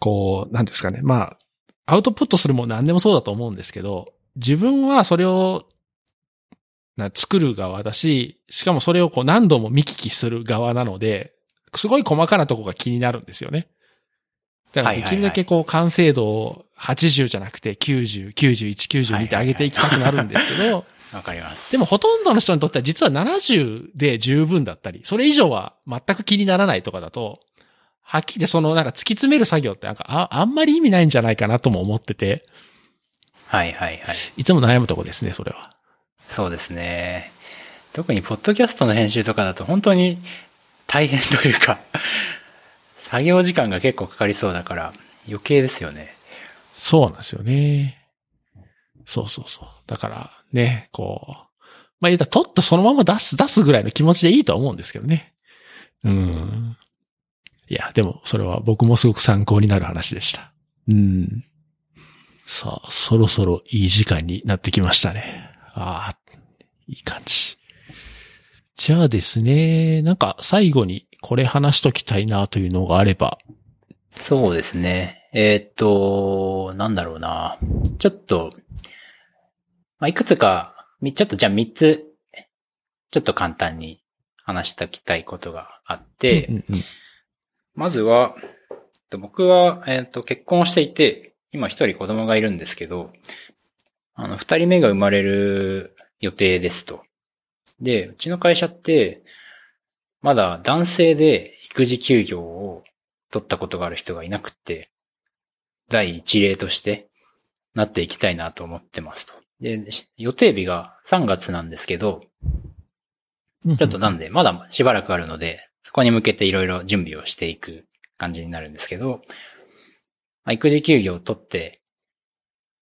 こう、なんですかね。まあ、アウトプットするもん何でもそうだと思うんですけど、自分はそれを、な作る側だし、しかもそれをこう何度も見聞きする側なので、すごい細かなとこが気になるんですよね。だからできるだけこう完成度を80じゃなくて90、91、92って上げていきたくなるんですけど、わかります。でもほとんどの人にとっては実は70で十分だったり、それ以上は全く気にならないとかだと、はっきりそのなんか突き詰める作業ってなんかああんまり意味ないんじゃないかなとも思ってて、はいはいはい。いつも悩むとこですね、それは。そうですね。特にポッドキャストの編集とかだと本当に大変というか、作業時間が結構かかりそうだから余計ですよね。そうなんですよね。そうそうそう。だからね、こう、まあ言うたら取ったそのまま出す、出すぐらいの気持ちでいいとは思うんですけどね。うん。いや、でもそれは僕もすごく参考になる話でした。うん。さあ、そろそろいい時間になってきましたね。ああ、いい感じ。じゃあですね、なんか最後にこれ話しときたいなというのがあれば。そうですね。えーっと、なんだろうな。ちょっと、まあ、いくつか、みちょっとじゃあ3つ、ちょっと簡単に話しておきたいことがあって、うんうんまずは、えっと僕は、えっと、結婚していて、今一人子供がいるんですけど、あの、二人目が生まれる予定ですと。で、うちの会社って、まだ男性で育児休業を取ったことがある人がいなくって、第一例としてなっていきたいなと思ってますと。で、予定日が3月なんですけど、うん。ちょっとなんで、まだしばらくあるので、そこに向けていろいろ準備をしていく感じになるんですけど、まあ、育児休業を取って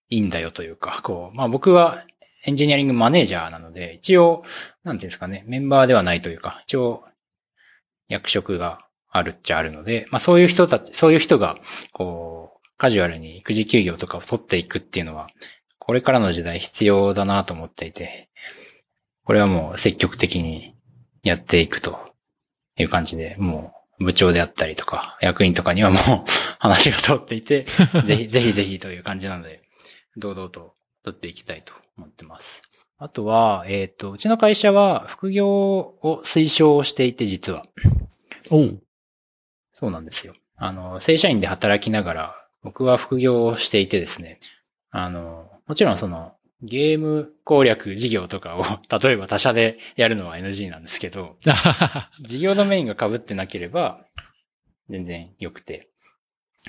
いいんだよというか、こう、まあ僕はエンジニアリングマネージャーなので、一応、なんていうんですかね、メンバーではないというか、一応、役職があるっちゃあるので、まあそういう人たち、そういう人が、こう、カジュアルに育児休業とかを取っていくっていうのは、これからの時代必要だなと思っていて、これはもう積極的にやっていくという感じで、もう部長であったりとか、役員とかにはもう 話が通っていて、ぜひぜひぜひという感じなので、堂々と取っていきたいと思ってます。あとは、えっ、と、うちの会社は副業を推奨していて、実は。おう。そうなんですよ。あの、正社員で働きながら、僕は副業をしていてですね、あの、もちろんその、ゲーム攻略事業とかを、例えば他社でやるのは NG なんですけど、事業のメインが被ってなければ、全然良くて。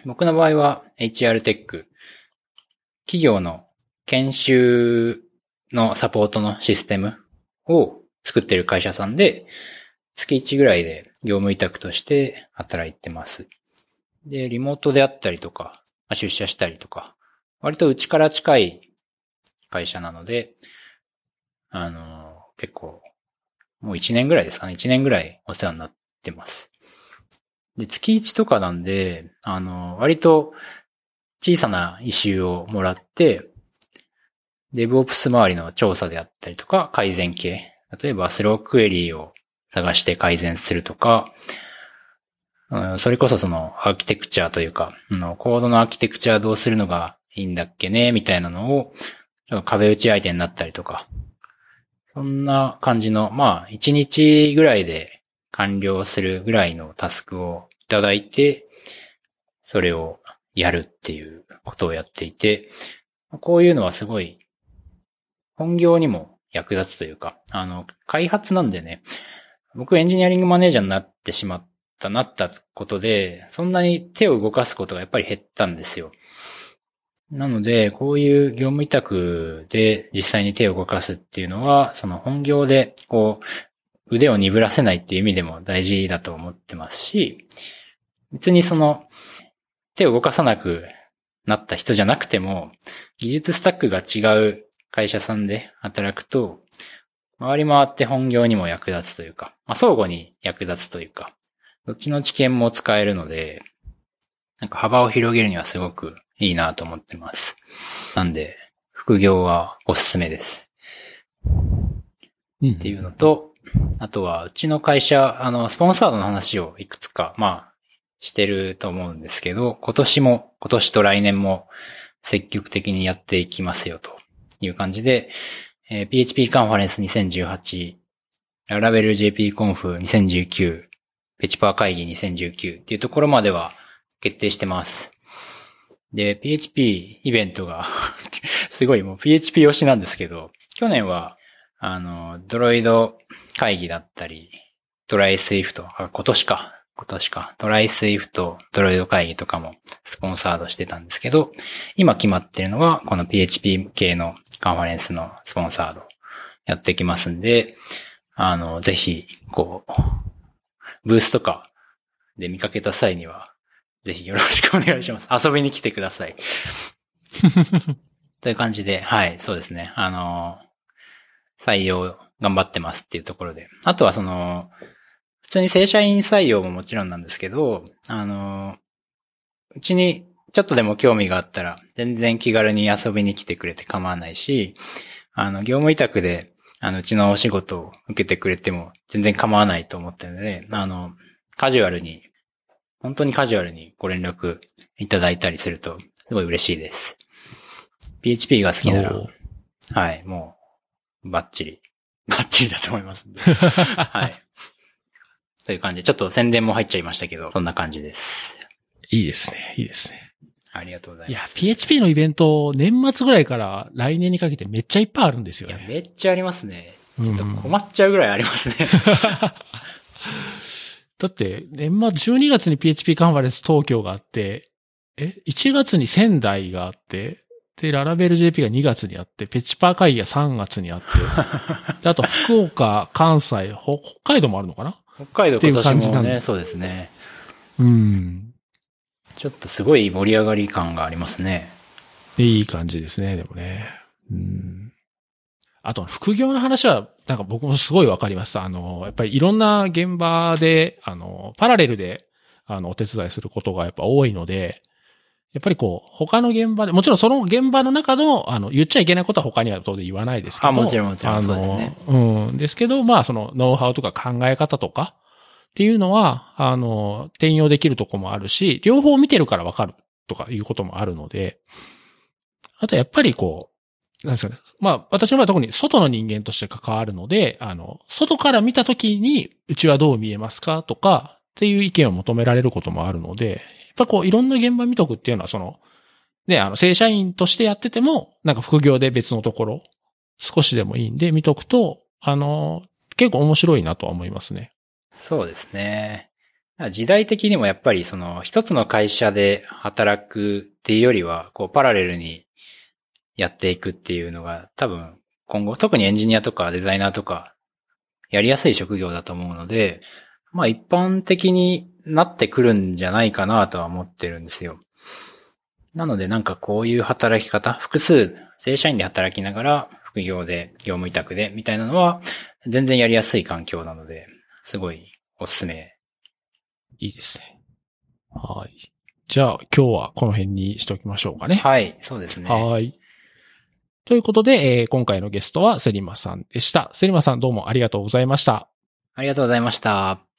僕の場合は HR テック、企業の研修のサポートのシステムを作ってる会社さんで、月1ぐらいで業務委託として働いてます。で、リモートであったりとか、まあ出社したりとか、割とうちから近い会社なので、あの、結構、もう1年ぐらいですかね。1年ぐらいお世話になってます。で、月1とかなんで、あの、割と小さなイシューをもらって、DevOps 周りの調査であったりとか、改善系。例えば、スロークエリーを探して改善するとか、それこそそのアーキテクチャというか、コードのアーキテクチャどうするのがいいんだっけね、みたいなのを、壁打ち相手になったりとか、そんな感じの、まあ、1日ぐらいで完了するぐらいのタスクをいただいて、それをやるっていうことをやっていて、こういうのはすごい、本業にも役立つというか、あの、開発なんでね、僕エンジニアリングマネージャーになってしまった、なったことで、そんなに手を動かすことがやっぱり減ったんですよ。なので、こういう業務委託で実際に手を動かすっていうのは、その本業で、こう、腕を鈍らせないっていう意味でも大事だと思ってますし、別にその、手を動かさなくなった人じゃなくても、技術スタックが違う会社さんで働くと、回り回って本業にも役立つというか、まあ、相互に役立つというか、どっちの知見も使えるので、なんか幅を広げるにはすごくいいなと思ってます。なんで、副業はおすすめです。うん、っていうのと、あとは、うちの会社、あの、スポンサードの話をいくつか、まあ、してると思うんですけど、今年も、今年と来年も積極的にやっていきますよという感じで、えー、PHP カンファレンス2018、ララベル JP コンフ2019、ペチパー会議2019っていうところまでは決定してます。で、PHP イベントが すごいもう PHP 推しなんですけど、去年は、あの、 DroidKaigi だったり、 try! Swift、あ、今年か。今年か。 try! Swift、 DroidKaigi とかもスポンサードしてたんですけど、今決まってるのは、この PHP 系のカンファレンスのスポンサードやってきますんで、あの、ぜひ、こう、ブースとかで見かけた際には、ぜひよろしくお願いします。遊びに来てください。という感じで、はい、そうですね。あの、採用頑張ってますっていうところで。あとはその、普通に正社員採用ももちろんなんですけど、あの、うちにちょっとでも興味があったら、全然気軽に遊びに来てくれて構わないし、あの、業務委託で、あの、うちのお仕事を受けてくれても全然構わないと思ってるので、あの、カジュアルに本当にカジュアルにご連絡いただいたりすると、すごい嬉しいです。PHP が好きなら、はい、もう、バッチリ、バッチリだと思います はい。という感じで、ちょっと宣伝も入っちゃいましたけど、そんな感じです。いいですね、いいですね。ありがとうございます。いや、PHP のイベント、年末ぐらいから来年にかけてめっちゃいっぱいあるんですよね。いや、めっちゃありますね。ちょっと困っちゃうぐらいありますね。だって、年末12月に PHP カンファレンス東京があって、え ?1 月に仙台があって、で、ララベル JP が2月にあって、ペチパー会議が3月にあって、で、あと福岡、関西、北海道もあるのかな？北海道今年もね、そうですね。うん。ちょっとすごい盛り上がり感がありますね。いい感じですね、でもね。うん。あと、副業の話は、なんか僕もすごいわかります。あの、やっぱりいろんな現場で、あの、パラレルで、あの、お手伝いすることがやっぱ多いので、やっぱりこう、他の現場で、もちろんその現場の中の、あの、言っちゃいけないことは他には当然言わないですけど。あ、もちろんもちろん。あの、ね、うん。ですけど、まあ、その、ノウハウとか考え方とか、っていうのは、あの、転用できるとこもあるし、両方見てるからわかるとかいうこともあるので、あとやっぱりこう、なんですかね。まあ、私の場合は特に外の人間として関わるので、あの、外から見たときに、うちはどう見えますかとか、っていう意見を求められることもあるので、やっぱこう、いろんな現場見とくっていうのは、その、ね、あの、正社員としてやってても、なんか副業で別のところ、少しでもいいんで見とくと、あの、結構面白いなとは思いますね。そうですね。時代的にもやっぱりその一つの会社で働くっていうよりは、こうパラレルにやっていくっていうのが多分今後、特にエンジニアとかデザイナーとかやりやすい職業だと思うので、まあ一般的になってくるんじゃないかなとは思ってるんですよ。なのでなんかこういう働き方、複数正社員で働きながら副業で業務委託でみたいなのは全然やりやすい環境なので、すごいおすすめ。いいですね。はい。じゃあ今日はこの辺にしておきましょうかね。はい、そうですね。はい。ということで、えー、今回のゲストはセリマさんでした。セリマさんどうもありがとうございました。ありがとうございました。